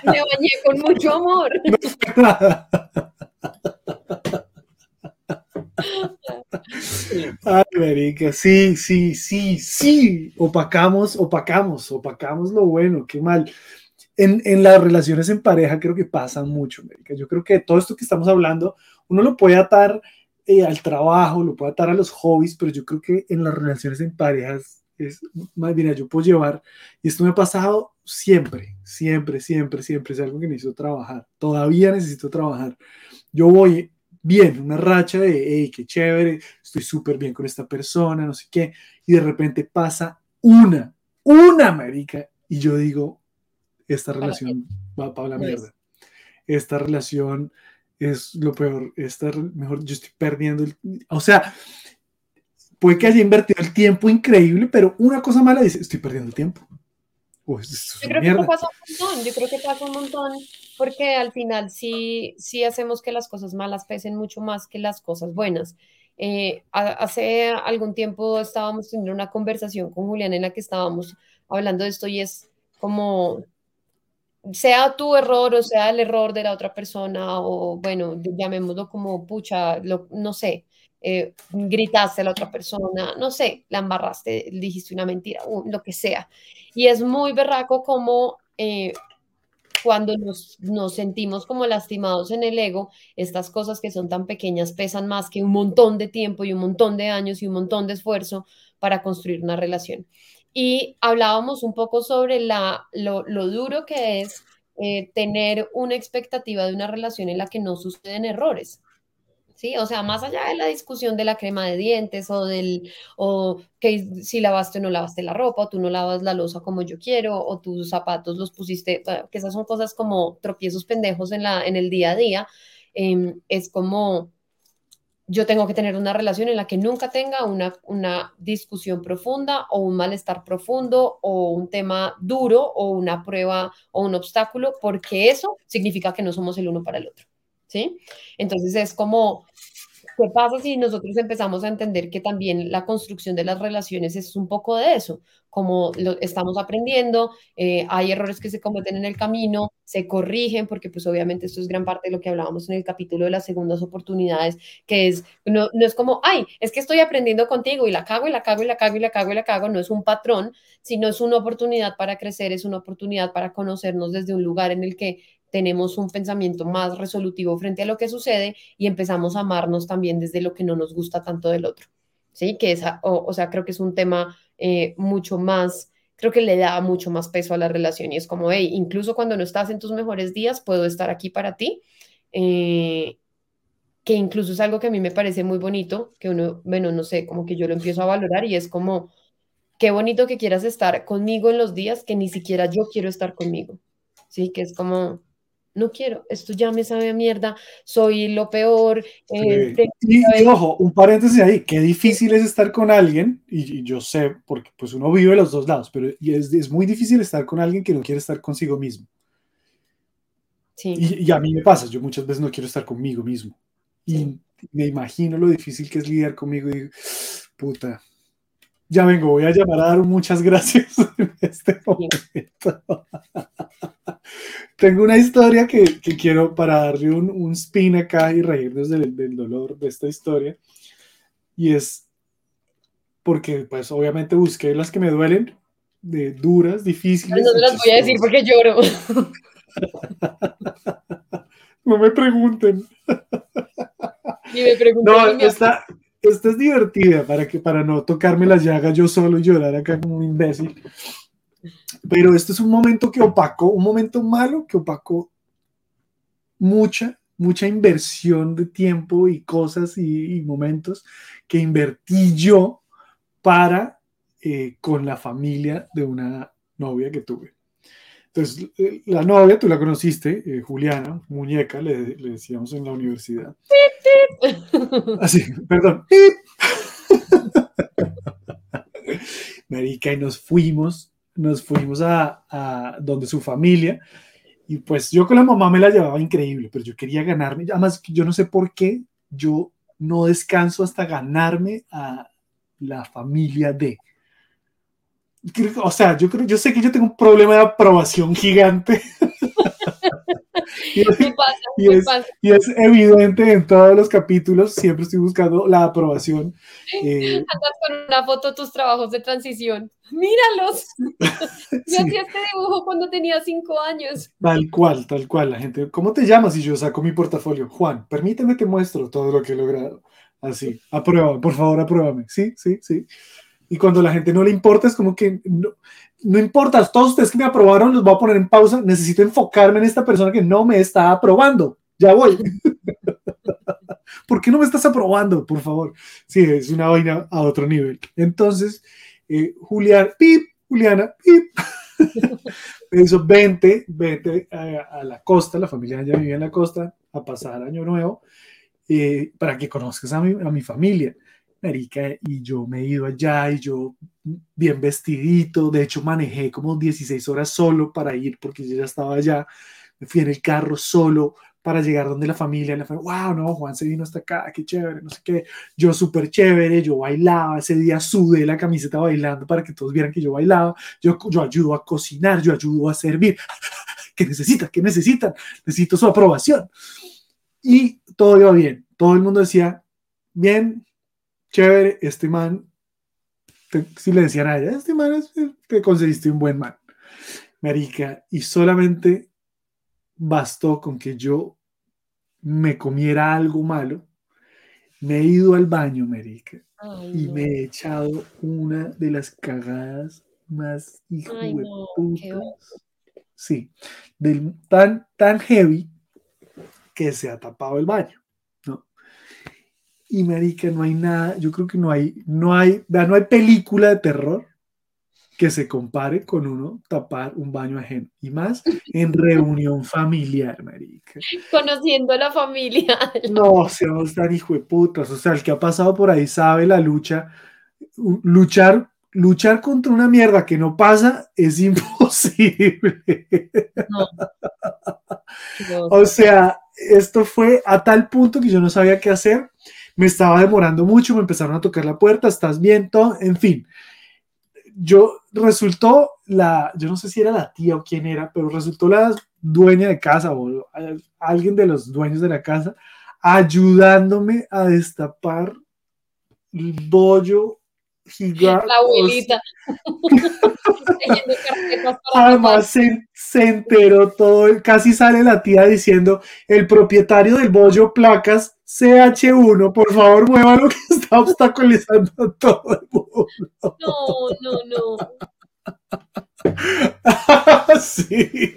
[SPEAKER 2] Me bañé con mucho amor.
[SPEAKER 1] Ay, Marica, sí, sí, sí, sí. Opacamos, opacamos, opacamos lo bueno, qué mal. En, en, las relaciones en pareja creo que pasa mucho, Marica. Yo creo que todo esto que estamos hablando, uno lo puede atar eh, al trabajo, lo puede atar a los hobbies, pero yo creo que en las relaciones en parejas es, más bien, yo puedo llevar, y esto me ha pasado siempre, siempre, siempre, siempre, es algo que necesito trabajar, todavía necesito trabajar, yo voy bien, una racha de, hey, qué chévere, estoy súper bien con esta persona, no sé qué, y de repente pasa una, una, marica, y yo digo, esta relación va para la mierda. Esta relación es lo peor, esta, mejor, yo estoy perdiendo el, o sea, puede que haya invertido el tiempo increíble, pero una cosa mala dice, estoy perdiendo el tiempo. Uy, es
[SPEAKER 2] Yo creo que
[SPEAKER 1] mierda.
[SPEAKER 2] pasa un montón, yo creo que pasa un montón porque al final sí, sí hacemos que las cosas malas pesen mucho más que las cosas buenas. Eh, ha- hace algún tiempo estábamos teniendo una conversación con Julián en la que estábamos hablando de esto y es como, sea tu error o sea el error de la otra persona o bueno, llamémoslo como pucha, lo- no sé, eh, gritaste a la otra persona, no sé, la embarraste, dijiste una mentira, lo que sea. Y es muy berraco como eh, cuando nos, sentimos como lastimados en el ego, estas cosas que son tan pequeñas pesan más que un montón de tiempo y un montón de años y un montón de esfuerzo para construir una relación. Y hablábamos un poco sobre la, lo, lo duro que es eh, tener una expectativa de una relación en la que no suceden errores. ¿Sí? O sea, más allá de la discusión de la crema de dientes o del, o que si lavaste o no lavaste la ropa, o tú no lavas la loza como yo quiero, o tus zapatos los pusiste, que esas son cosas como tropiezos pendejos en la, en el día a día, eh, es como yo tengo que tener una relación en la que nunca tenga una, una discusión profunda o un malestar profundo o un tema duro o una prueba o un obstáculo, porque eso significa que no somos el uno para el otro. ¿Sí? Entonces es como, ¿qué pasa si nosotros empezamos a entender que también la construcción de las relaciones es un poco de eso? Como lo estamos aprendiendo, eh, hay errores que se cometen en el camino, se corrigen, porque pues obviamente esto es gran parte de lo que hablábamos en el capítulo de las segundas oportunidades, que es, no, no es como, ay, es que estoy aprendiendo contigo y la cago y la cago y la cago y la cago y la cago, no es un patrón, sino es una oportunidad para crecer, es una oportunidad para conocernos desde un lugar en el que tenemos un pensamiento más resolutivo frente a lo que sucede y empezamos a amarnos también desde lo que no nos gusta tanto del otro. ¿Sí? Que esa, o, o sea, creo que es un tema eh, mucho más, creo que le da mucho más peso a la relación y es como, hey, incluso cuando no estás en tus mejores días, puedo estar aquí para ti. Eh, que incluso es algo que a mí me parece muy bonito, que uno, bueno, no sé, como que yo lo empiezo a valorar y es como, qué bonito que quieras estar conmigo en los días que ni siquiera yo quiero estar conmigo. Sí, que es como, no quiero, esto ya me sabe a mierda, soy lo peor. Eh,
[SPEAKER 1] Sí. Y, y, ojo, un paréntesis ahí, qué difícil es estar con alguien, y, y yo sé, porque pues uno vive los dos lados, pero y es, es, muy difícil estar con alguien que no quiere estar consigo mismo.
[SPEAKER 2] Sí.
[SPEAKER 1] Y, y, a mí me pasa, yo muchas veces no quiero estar conmigo mismo. Y sí. me imagino lo difícil que es lidiar conmigo y digo, puta, ya vengo, voy a llamar a dar muchas gracias en este momento. Tengo una historia que, que, quiero para darle un, un spin acá y reírnos del, del, dolor de esta historia. Y es porque, pues, obviamente busqué las que me duelen, de duras, difíciles.
[SPEAKER 2] No las voy a decir porque lloro.
[SPEAKER 1] no me pregunten.
[SPEAKER 2] Y me preguntan
[SPEAKER 1] no, esta, esta es divertida para, que, para no tocarme la llaga yo solo y llorar acá como un imbécil. Pero este es un momento que opacó, un momento malo que opacó mucha, mucha inversión de tiempo y cosas y, y momentos que invertí yo para eh, con la familia de una novia que tuve. Entonces, la novia, tú la conociste, eh, Juliana, muñeca, le, le, decíamos en la universidad. Así, perdón. Marica, y nos fuimos, nos fuimos a, a, donde su familia, y pues yo con la mamá me la llevaba increíble, pero yo quería ganarme, además yo no sé por qué, yo no descanso hasta ganarme a la familia de. O sea, yo creo, yo sé que yo tengo un problema de aprobación gigante.
[SPEAKER 2] y, es, me pasa,
[SPEAKER 1] y,
[SPEAKER 2] me
[SPEAKER 1] es,
[SPEAKER 2] pasa.
[SPEAKER 1] y, es, evidente en todos los capítulos, siempre estoy buscando la aprobación.
[SPEAKER 2] Eh, Andas con una foto tus trabajos de transición. ¡Míralos! Yo sí. hacía este dibujo cuando tenía cinco años.
[SPEAKER 1] Tal cual, tal cual. La gente, ¿cómo te llamas? Y yo saco mi portafolio. Juan, permíteme te muestro todo lo que he logrado. Así, apruébame, por favor, apruébame. Sí, sí, sí. Y cuando la gente no le importa, es como que no, no importa, todos ustedes que me aprobaron los voy a poner en pausa. Necesito enfocarme en esta persona que no me está aprobando. Ya voy. ¿Por qué no me estás aprobando, por favor? Sí, es una vaina a otro nivel. Entonces, eh, Julián, pip, Juliana, pip. hizo 20, 20 a, a, la costa, la familia ya vivía en la costa, a pasar año nuevo, eh, para que conozcas a mi, a mi familia. Marica, y yo me he ido allá y yo bien vestidito, de hecho manejé como 16 horas solo para ir porque yo ya estaba allá, me fui en el carro solo para llegar donde la familia, la familia, wow, no, Juan se vino hasta acá, qué chévere, no sé qué, yo súper chévere, yo bailaba, ese día sudé la camiseta bailando para que todos vieran que yo bailaba, yo, yo ayudo a cocinar, yo ayudo a servir, ¿qué necesitan? ¿Qué necesitan? Necesito su aprobación. Y todo iba bien, todo el mundo decía, bien, chévere, este man, te, si le decían a ella, este man es, te conseguiste un buen man, marica, y solamente bastó con que yo me comiera algo malo, me he ido al baño, marica,
[SPEAKER 2] Ay,
[SPEAKER 1] y
[SPEAKER 2] no.
[SPEAKER 1] me he echado una de las cagadas más hijo
[SPEAKER 2] Ay,
[SPEAKER 1] de
[SPEAKER 2] no, qué
[SPEAKER 1] putas. Sí, del, tan, tan heavy que se ha tapado el baño. Y marica, no hay nada, yo creo que no hay, no hay, no hay película de terror que se compare con uno tapar un baño ajeno. Y más en reunión familiar, marica.
[SPEAKER 2] Conociendo a la familia.
[SPEAKER 1] No, seamos tan hijo de putas. O sea, el que ha pasado por ahí sabe la lucha. Luchar, luchar contra una mierda que no pasa es imposible.
[SPEAKER 2] No. Oso.
[SPEAKER 1] O sea, esto fue a tal punto que yo no sabía qué hacer. Me estaba demorando mucho, me empezaron a tocar la puerta, estás bien, todo, en fin. Yo resultó la, yo no sé si era la tía o quién era, pero resultó la dueña de casa o alguien de los dueños de la casa ayudándome a destapar el bollo gigante.
[SPEAKER 2] La abuelita.
[SPEAKER 1] Además se, se enteró todo, casi sale la tía diciendo, el propietario del bollo placas CH1, por favor muévalo que está obstaculizando a todo el mundo.
[SPEAKER 2] No, no, no.
[SPEAKER 1] sí.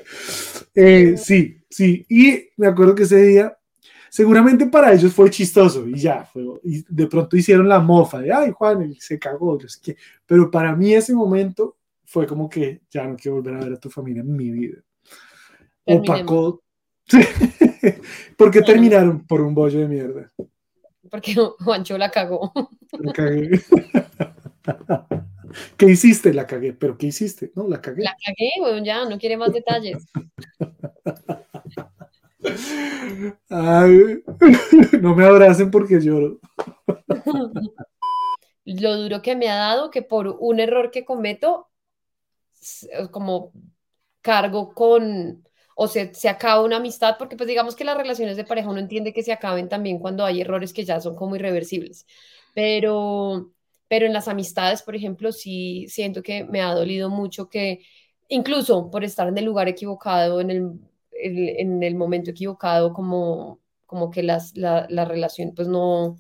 [SPEAKER 1] Eh, sí, sí. Y me acuerdo que ese día, seguramente para ellos fue chistoso y ya, fue, y de pronto hicieron la mofa de, ay, Juan, él se cagó, no sé qué. Pero para mí ese momento fue como que ya no quiero volver a ver a tu familia en mi vida.
[SPEAKER 2] Terminemos.
[SPEAKER 1] Opacó. Sí. ¿Por qué terminaron? Por un bollo de mierda.
[SPEAKER 2] Porque Juancho la cagó.
[SPEAKER 1] La cagué. ¿Qué hiciste? La cagué. ¿Pero qué hiciste? No, la cagué.
[SPEAKER 2] La cagué, weón, ya, no quiere más detalles.
[SPEAKER 1] Ay, no me abracen porque lloro.
[SPEAKER 2] Lo duro que me ha dado que por un error que cometo, como cargo con, o se, se acaba una amistad, porque pues digamos que las relaciones de pareja uno entiende que se acaben también cuando hay errores que ya son como irreversibles, pero, pero en las amistades, por ejemplo, sí siento que me ha dolido mucho que incluso por estar en el lugar equivocado, en el, el- en el momento equivocado, como, como que las, la, la relación pues no,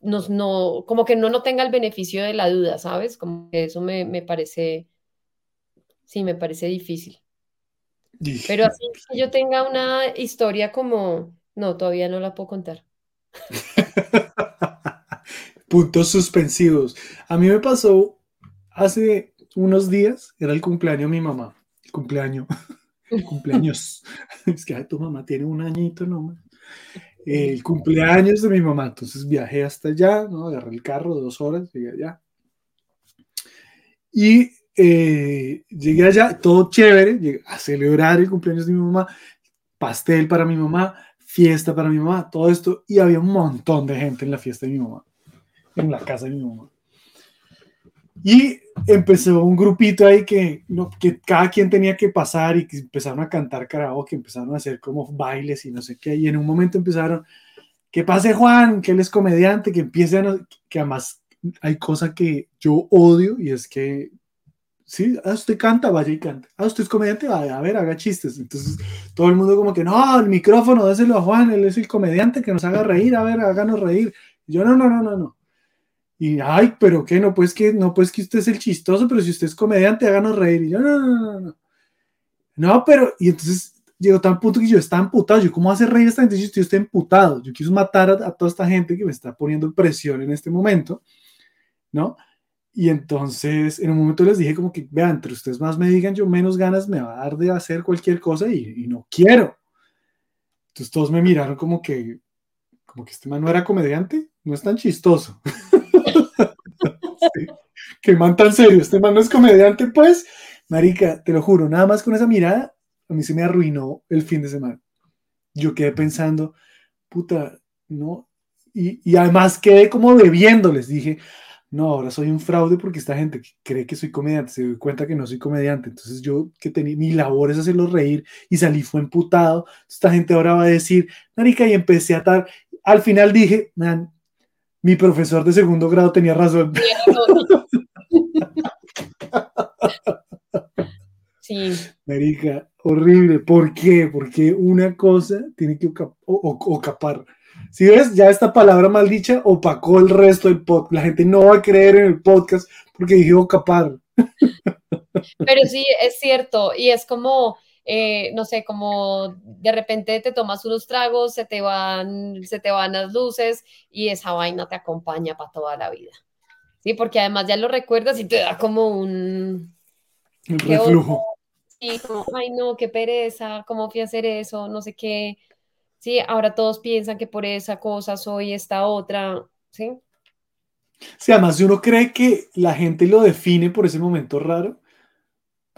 [SPEAKER 2] nos, no, como que no, no tenga el beneficio de la duda, ¿sabes? Como que eso me, me parece, sí, me parece difícil. Pero así que yo tenga una historia como, no, todavía no la puedo contar.
[SPEAKER 1] Puntos suspensivos. A mí me pasó hace unos días, era el cumpleaños de mi mamá. El cumpleaños. cumpleaños. Es que ay, tu mamá tiene un añito nomás. El cumpleaños de mi mamá. Entonces viajé hasta allá, ¿no? Agarré el carro, dos horas, llegué allá. Y eh, llegué allá, todo chévere, a celebrar el cumpleaños de mi mamá, pastel para mi mamá, fiesta para mi mamá, todo esto. Y había un montón de gente en la fiesta de mi mamá, en la casa de mi mamá. Y empezó un grupito ahí que, no, que cada quien tenía que pasar y que empezaron a cantar karaoke, empezaron a hacer como bailes y no sé qué. Y en un momento empezaron, que pase Juan, que él es comediante, que empiece a, no- que además hay cosa que yo odio y es que, sí, ah, usted canta, vaya y canta. Ah, usted es comediante, vaya, a ver, haga chistes. Entonces todo el mundo como que, no, el micrófono, déselo a Juan, él es el comediante que nos haga reír, a ver, háganos reír. Yo, no, no, no, no, no. Y, ay, pero qué, no, pues que, no, pues que usted es el chistoso, pero si usted es comediante, háganos reír. Y yo, no, no, no, no. No, pero, y entonces llegó tan punto que yo estaba emputado. Yo, ¿cómo hace reír a esta gente? Yo estoy, estoy emputado. Yo quiero matar a, a, toda esta gente que me está poniendo presión en este momento, ¿no? Y entonces, en un momento les dije como que, vean, entre ustedes más me digan, yo menos ganas me va a dar de hacer cualquier cosa y, y no quiero. Entonces todos me miraron como que, como que este man no era comediante, no es tan chistoso. sí. Que man tan serio, este man no es comediante, pues, marica, te lo juro, nada más con esa mirada, a mí se me arruinó el fin de semana. Yo quedé pensando, puta, no, y, y además quedé como debiéndoles, dije, no, ahora soy un fraude porque esta gente que cree que soy comediante se dio cuenta que no soy comediante. Entonces yo que tenía mi labor es hacerlos reír y salí fue emputado. Esta gente ahora va a decir, marica, y empecé a atar. Al final dije, man, mi profesor de segundo grado tenía razón.
[SPEAKER 2] Sí.
[SPEAKER 1] Marica, horrible. ¿Por qué? Porque una cosa tiene que ocapar. Si ves, ya esta palabra maldicha opacó el resto del podcast. La gente no va a creer en el podcast porque dije ocapar.
[SPEAKER 2] Pero sí, es cierto. Y es como, eh, no sé, como de repente te tomas unos tragos, se te van, se te van las luces y esa vaina te acompaña para toda la vida. Sí, porque además ya lo recuerdas y te da como un...
[SPEAKER 1] Reflujo.
[SPEAKER 2] Sí, como, ay no, qué pereza, cómo fui a hacer eso, no sé qué. Sí, ahora todos piensan que por esa cosa soy esta otra, ¿sí?
[SPEAKER 1] Sí, además si uno cree que la gente lo define por ese momento raro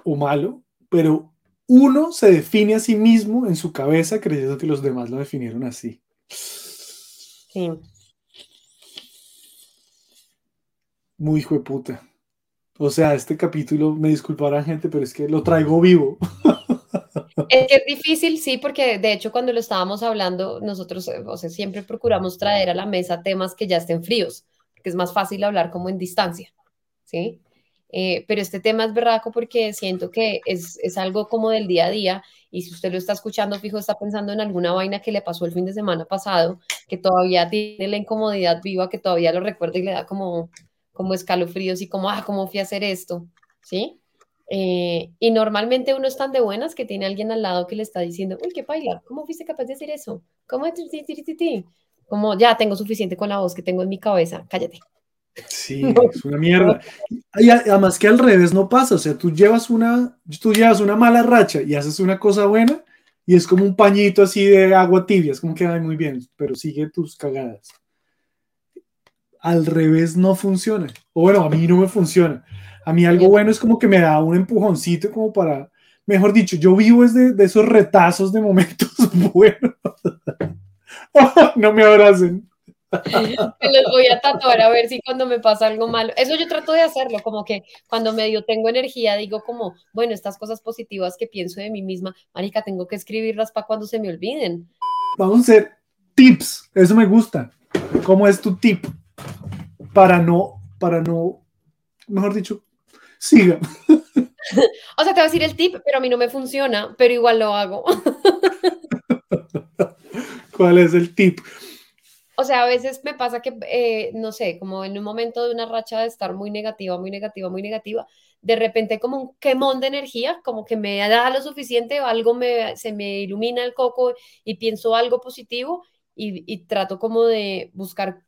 [SPEAKER 1] o malo, pero uno se define a sí mismo en su cabeza creyendo que los demás lo definieron así.
[SPEAKER 2] Sí.
[SPEAKER 1] Muy hijo de puta. O sea, este capítulo, me disculparán gente, pero es que lo traigo vivo.
[SPEAKER 2] Es que es difícil, sí, porque de hecho cuando lo estábamos hablando, nosotros o sea, siempre procuramos traer a la mesa temas que ya estén fríos, porque es más fácil hablar como en distancia, ¿sí? Eh, pero este tema es berraco porque siento que es, es, algo como del día a día y si usted lo está escuchando fijo está pensando en alguna vaina que le pasó el fin de semana pasado, que todavía tiene la incomodidad viva, que todavía lo recuerda y le da como, como escalofríos y como, ah, ¿cómo fui a hacer esto? ¿Sí? Eh, y normalmente uno es tan de buenas que tiene alguien al lado que le está diciendo, uy, qué paila, ¿cómo fuiste capaz de hacer eso? ¿Cómo? Como ya tengo suficiente con la voz que tengo en mi cabeza, cállate.
[SPEAKER 1] Sí, es una mierda. Y además que al revés no pasa, o sea, tú llevas una, tú llevas una mala racha y haces una cosa buena y es como un pañito así de agua tibia, es como que, ay, muy bien, pero sigue tus cagadas. Al revés no funciona, o bueno, a mí no me funciona. A mí algo bueno es como que me da un empujoncito como para, mejor dicho, yo vivo es de, de esos retazos de momentos buenos. no me abracen.
[SPEAKER 2] Me los voy a tatuar a ver si cuando me pasa algo malo. Eso yo trato de hacerlo, como que cuando medio tengo energía digo como, bueno, estas cosas positivas que pienso de mí misma, marica, tengo que escribirlas para cuando se me olviden.
[SPEAKER 1] Vamos a hacer tips, eso me gusta. ¿Cómo es tu tip? Para no, para no, mejor dicho, siga.
[SPEAKER 2] O sea, te voy a decir el tip, pero a mí no me funciona, pero igual lo hago.
[SPEAKER 1] ¿Cuál es el tip?
[SPEAKER 2] O sea, a veces me pasa que, eh, no sé, como en un momento de una racha de estar muy negativa, muy negativa, muy negativa, de repente como un quemón de energía, como que me da lo suficiente, algo me, se me ilumina el coco y pienso algo positivo y, y trato como de buscar,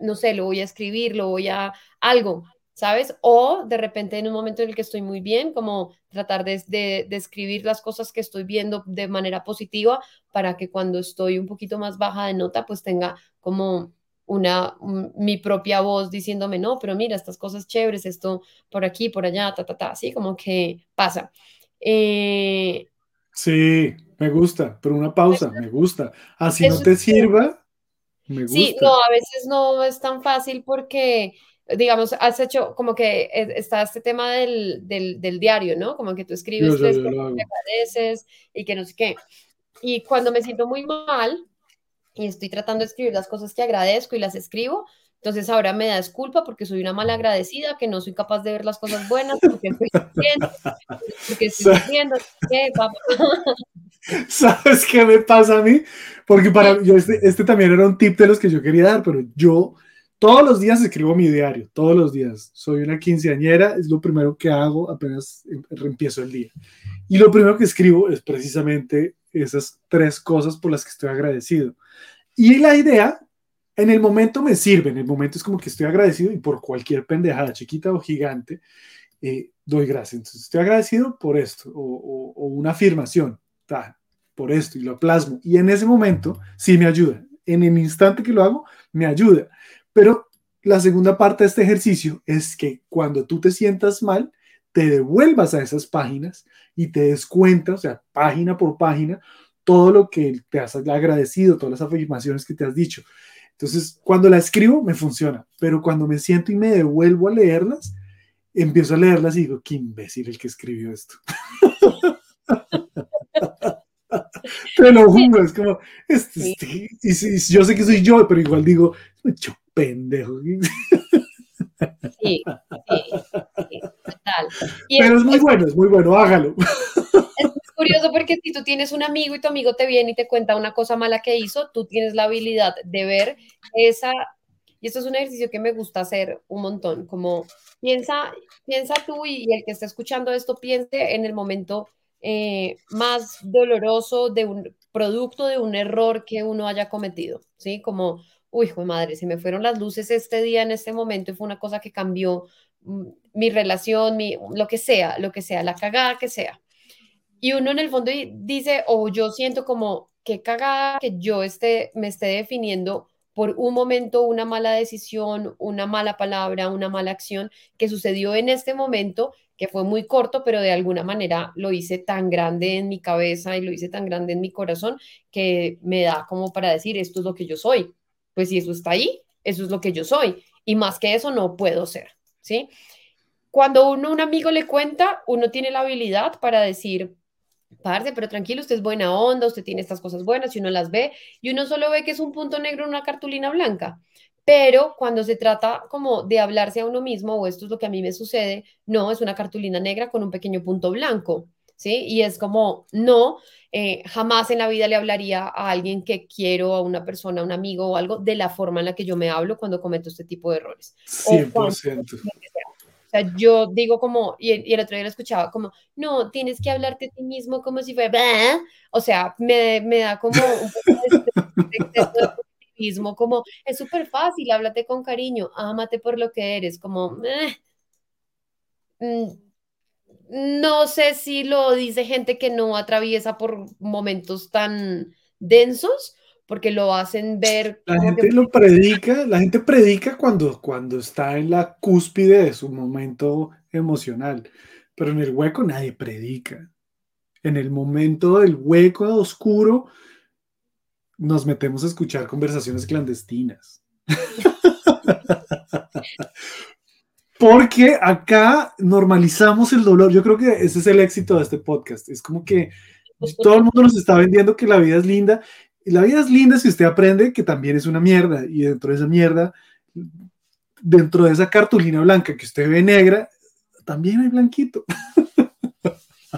[SPEAKER 2] no sé, lo voy a escribir, lo voy a algo, ¿sabes? O de repente en un momento en el que estoy muy bien, como tratar de, de, de, escribir las cosas que estoy viendo de manera positiva para que cuando estoy un poquito más baja de nota, pues tenga como una, un, mi propia voz diciéndome, no, pero mira, estas cosas chéveres, esto por aquí, por allá, ta, ta, ta, así como que pasa. Eh,
[SPEAKER 1] sí, me gusta, pero una pausa, me gusta. Así no te sirva, me gusta.
[SPEAKER 2] Sí, no, a veces no es tan fácil porque digamos, has hecho como que está este tema del, del, del diario, ¿no? Como que tú escribes,
[SPEAKER 1] Yo,
[SPEAKER 2] que agradeces y que no sé qué. Y cuando me siento muy mal y estoy tratando de escribir las cosas que agradezco y las escribo, entonces ahora me da disculpa porque soy una mala agradecida, que no soy capaz de ver las cosas buenas, porque estoy sufriendo, porque estoy sufriendo, ¿qué, papá?
[SPEAKER 1] ¿Sabes qué me pasa a mí? Porque para yo este, este también era un tip de los que yo quería dar, pero yo todos los días escribo mi diario, todos los días. Soy una quinceañera, es lo primero que hago apenas em, empiezo el día. Y lo primero que escribo es precisamente esas tres cosas por las que estoy agradecido. Y la idea, en el momento me sirve, en el momento es como que estoy agradecido y por cualquier pendejada, chiquita o gigante, eh, doy gracias. Entonces, estoy agradecido por esto, o, una afirmación, ta, por esto, y lo plasmo. Y en ese momento sí me ayuda. En el instante que lo hago, me ayuda. Pero la segunda parte de este ejercicio es que cuando tú te sientas mal, te devuelvas a esas páginas y te des cuenta, o sea, página por página, todo lo que te has agradecido, todas las afirmaciones que te has dicho. Entonces, cuando la escribo, me funciona, pero cuando me siento y me devuelvo a leerlas, empiezo a leerlas y digo, qué imbécil el que escribió esto. Te lo juro, es como, este, este, y, sí, yo sé que soy yo, pero igual digo, mucho pendejo.
[SPEAKER 2] Sí, sí, sí, total. Y
[SPEAKER 1] Pero es muy bueno, es muy bueno, hágalo.
[SPEAKER 2] Es curioso porque si tú tienes un amigo y tu amigo te viene y te cuenta una cosa mala que hizo, tú tienes la habilidad de ver esa, y esto es un ejercicio que me gusta hacer un montón, como piensa, piensa tú y, y el que está escuchando esto piense en el momento eh, más doloroso de un producto de un error que uno haya cometido, ¿sí? Como, uy, hijo de madre, se me fueron las luces este día, en este momento, fue una cosa que cambió mm, mi relación, mi, lo que sea, lo que sea, la cagada que sea. Y uno en el fondo dice, o yo siento como, qué cagada que yo esté, me esté definiendo por un momento una mala decisión, una mala palabra, una mala acción que sucedió en este momento, que fue muy corto, pero de alguna manera lo hice tan grande en mi cabeza y lo hice tan grande en mi corazón que me da como para decir, esto es lo que yo soy. Pues si eso está ahí, eso es lo que yo soy. Y más que eso no puedo ser, ¿sí? Cuando uno, un amigo le cuenta, uno tiene la habilidad para decir, parce, pero tranquilo, usted es buena onda, usted tiene estas cosas buenas y uno las ve y uno solo ve que es un punto negro en una cartulina blanca. Pero cuando se trata como de hablarse a uno mismo, o esto es lo que a mí me sucede, no, es una cartulina negra con un pequeño punto blanco, ¿sí? Y es como, no, eh, jamás en la vida le hablaría a alguien que quiero, a una persona, a un amigo o algo, de la forma en la que yo me hablo cuando cometo este tipo de errores. O cuando-
[SPEAKER 1] 100%.
[SPEAKER 2] o sea, yo digo como, y el, y el otro día lo escuchaba como, no, tienes que hablarte a ti mismo como si fuera, "Bah". o sea, me, me da como un poco de, de como, es súper fácil, háblate con cariño, ámate por lo que eres, como, "Eh". Mm, no sé si lo dice gente que no atraviesa por momentos tan densos, porque lo hacen ver
[SPEAKER 1] La
[SPEAKER 2] que
[SPEAKER 1] gente lo predica, la gente predica cuando, cuando está en la cúspide de su momento emocional, pero en el hueco nadie predica. En el momento del hueco oscuro nos metemos a escuchar conversaciones clandestinas. Porque acá normalizamos el dolor. Yo creo que ese es el éxito de este podcast. Es como que todo el mundo nos está vendiendo que la vida es linda. Y la vida es linda si usted aprende que también es una mierda. Y dentro de esa mierda, dentro de esa cartulina blanca que usted ve negra, también hay blanquito.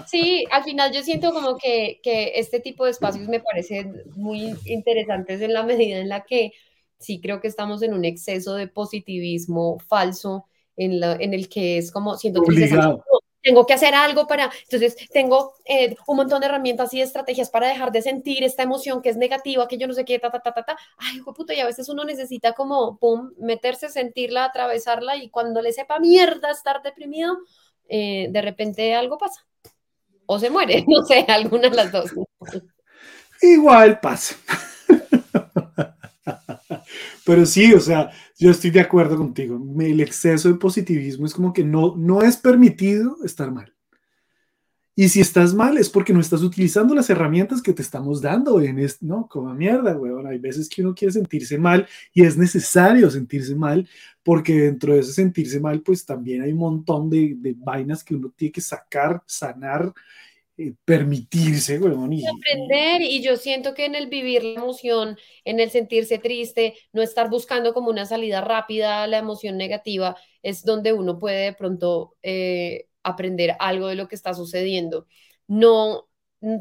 [SPEAKER 2] Sí, al final yo siento como que, que este tipo de espacios me parecen muy interesantes en la medida en la que sí creo que estamos en un exceso de positivismo falso en, la, en el que es como siento que
[SPEAKER 1] Obligado.
[SPEAKER 2] tengo que hacer algo para, entonces tengo eh, un montón de herramientas y estrategias para dejar de sentir esta emoción que es negativa, que yo no sé qué, ta, ta, ta, ta, ta. Ay, hijo de puta, y a veces uno necesita como, pum, meterse, sentirla, atravesarla y cuando le sepa mierda estar deprimido, eh, de repente algo pasa. O se muere, no sé, alguna de las dos.
[SPEAKER 1] Igual pasa. Pero sí, o sea, yo estoy de acuerdo contigo. El exceso de positivismo es como que no, no es permitido estar mal. Y si estás mal es porque no estás utilizando las herramientas que te estamos dando. En este, no, como mierda, weón. Hay veces que uno quiere sentirse mal y es necesario sentirse mal porque dentro de ese sentirse mal, pues también hay un montón de, de vainas que uno tiene que sacar, sanar, eh, permitirse, weón. Y,
[SPEAKER 2] aprender y yo siento que en el vivir la emoción, en el sentirse triste, no estar buscando como una salida rápida a la emoción negativa, es donde uno puede de pronto eh, aprender algo de lo que está sucediendo. No,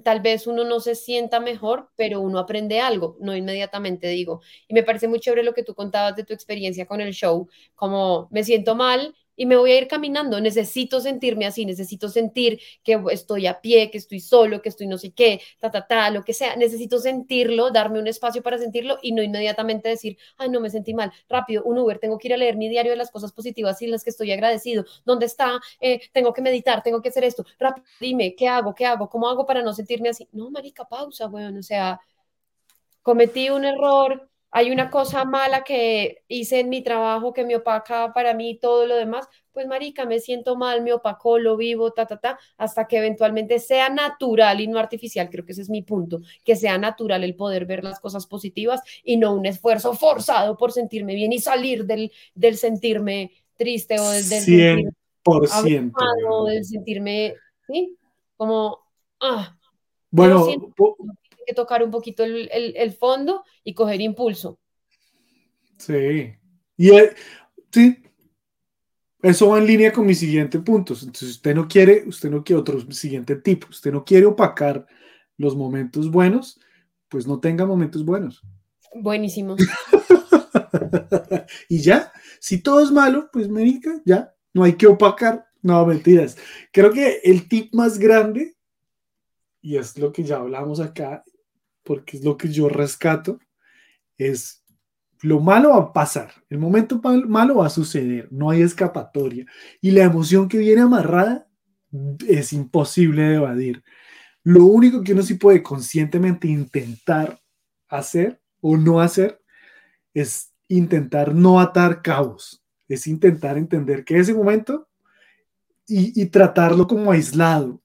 [SPEAKER 2] tal vez uno no se sienta mejor, pero uno aprende algo, no inmediatamente digo. Y me parece muy chévere lo que tú contabas de tu experiencia con el show, como me siento mal y me voy a ir caminando. Necesito sentirme así, necesito sentir que estoy a pie, que estoy solo, que estoy no sé qué, ta, ta, ta, lo que sea. Necesito sentirlo, darme un espacio para sentirlo y no inmediatamente decir, ay, no me sentí mal. Rápido, un Uber, tengo que ir a leer mi diario de las cosas positivas y las que estoy agradecido. ¿Dónde está? Eh, tengo que meditar, tengo que hacer esto. Rápido, dime, ¿qué hago? ¿Qué hago? ¿Cómo hago para no sentirme así? No, marica, pausa, bueno, o sea, cometí un error, hay una cosa mala que hice en mi trabajo que me opaca para mí todo lo demás, pues marica, me siento mal, me opacó, lo vivo, ta, ta, ta, hasta que eventualmente sea natural y no artificial, creo que ese es mi punto, que sea natural el poder ver las cosas positivas y no un esfuerzo forzado por sentirme bien y salir del, del sentirme triste o del, del
[SPEAKER 1] 100%.
[SPEAKER 2] o del sentirme, ¿sí? Como, ah,
[SPEAKER 1] Bueno,
[SPEAKER 2] siento- que tocar un poquito el, el- el fondo y coger impulso.
[SPEAKER 1] Sí. Y eh, sí. Eso va en línea con mis siguientes puntos. Entonces, usted no quiere, usted no quiere otro siguiente tipo. Usted no quiere opacar los momentos buenos, pues no tenga momentos buenos.
[SPEAKER 2] Buenísimo.
[SPEAKER 1] y ya, si todo es malo, pues médica, ya, no hay que opacar. No, mentiras. Creo que el tip más grande, y es lo que ya hablamos acá, porque es lo que yo rescato, es lo malo va a pasar, el momento malo va a suceder, no hay escapatoria. Y la emoción que viene amarrada es imposible de evadir. Lo único que uno sí puede conscientemente intentar hacer o no hacer es intentar no atar cabos, es intentar entender que ese momento y, y tratarlo como aislado,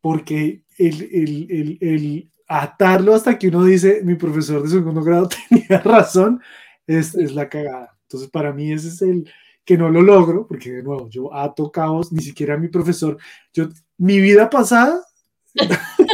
[SPEAKER 1] porque el- el- el atarlo hasta que uno dice, mi profesor de segundo grado tenía razón, es, es la cagada. Entonces, para mí ese es el que no lo logro, porque de nuevo, yo ato cabos, ni siquiera mi profesor, yo, mi vida pasada,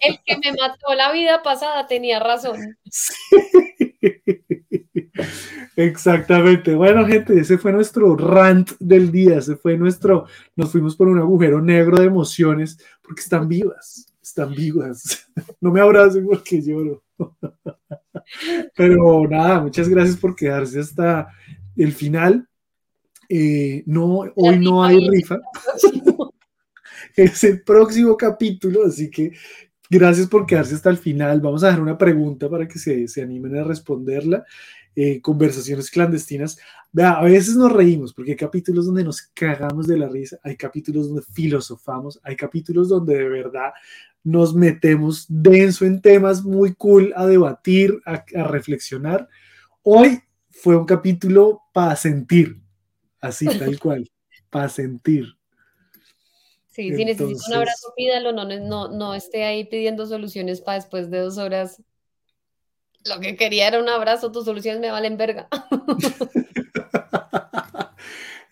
[SPEAKER 2] El que me mató la vida pasada tenía razón.
[SPEAKER 1] Exactamente. Bueno, gente, ese fue nuestro rant del día. Ese fue nuestro. Nos fuimos por un agujero negro de emociones porque están vivas. Están vivas. No me abracen porque lloro. Pero nada, muchas gracias por quedarse hasta el final. Eh, no, hoy no hay rifa. Es el próximo capítulo, así que gracias por quedarse hasta el final. Vamos a dejar una pregunta para que se, se animen a responderla. Eh, conversaciones clandestinas. A veces nos reímos porque hay capítulos donde nos cagamos de la risa, hay capítulos donde filosofamos, hay capítulos donde de verdad nos metemos denso en temas muy cool a debatir, a, a reflexionar. Hoy fue un capítulo para sentir, así tal cual, para sentir.
[SPEAKER 2] Sí, si necesita
[SPEAKER 1] Entonces-
[SPEAKER 2] un abrazo, pídalo, no, no, no esté ahí pidiendo soluciones para después de dos horas. Lo que quería era un abrazo, tus soluciones me valen verga.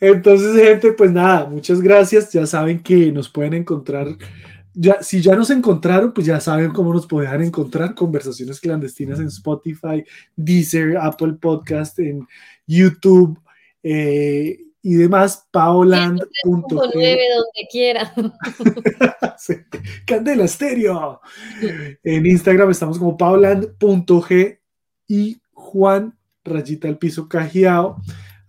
[SPEAKER 1] Entonces, gente, pues nada, muchas gracias. Ya saben que nos pueden encontrar. Ya, si ya nos encontraron, pues ya saben cómo nos pueden encontrar. Conversaciones clandestinas en Spotify, Deezer, Apple Podcast, en YouTube eh, y demás. Paoland.g.
[SPEAKER 2] Nueve, donde quiera.
[SPEAKER 1] Sí, Candela Stereo. En Instagram estamos como pauland.g y Juan Rayita al piso cajiao.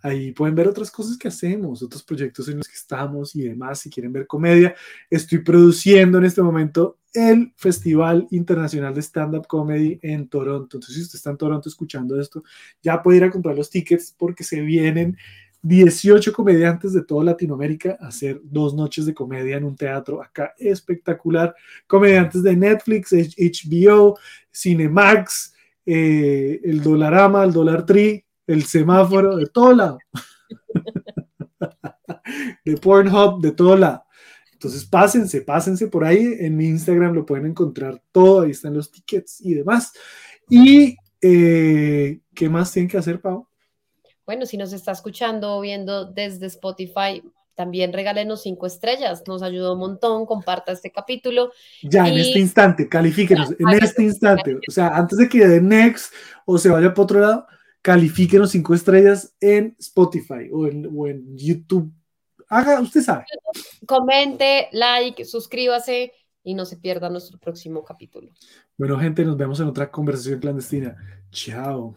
[SPEAKER 1] Ahí pueden ver otras cosas que hacemos, otros proyectos en los que estamos y demás. Si quieren ver comedia, estoy produciendo en este momento el Festival Internacional de Stand-Up Comedy en Toronto. Entonces, si usted está en Toronto escuchando esto, ya puede ir a comprar los tickets porque se vienen 18 comediantes de toda Latinoamérica a hacer dos noches de comedia en un teatro acá espectacular. Comediantes de Netflix, HBO, Cinemax, eh, el Dolarama, el Dollar Tree, el semáforo, de todo lado. de Pornhub, de todo lado. Entonces pásense, pásense por ahí. En mi Instagram lo pueden encontrar todo. Ahí están los tickets y demás. Y eh, ¿qué más tienen que hacer, Pau?
[SPEAKER 2] Bueno, si nos está escuchando o viendo desde Spotify, también regálenos cinco estrellas. Nos ayuda un montón. Comparta este capítulo.
[SPEAKER 1] Ya, en este instante, califíquenos, en este instante. O sea, antes de que dé next o se vaya para otro lado, califíquenos cinco estrellas en Spotify o en, o en YouTube. Haga, usted sabe.
[SPEAKER 2] Comente, like, suscríbase y no se pierda nuestro próximo capítulo.
[SPEAKER 1] Bueno, gente, nos vemos en otra conversación clandestina. Chao.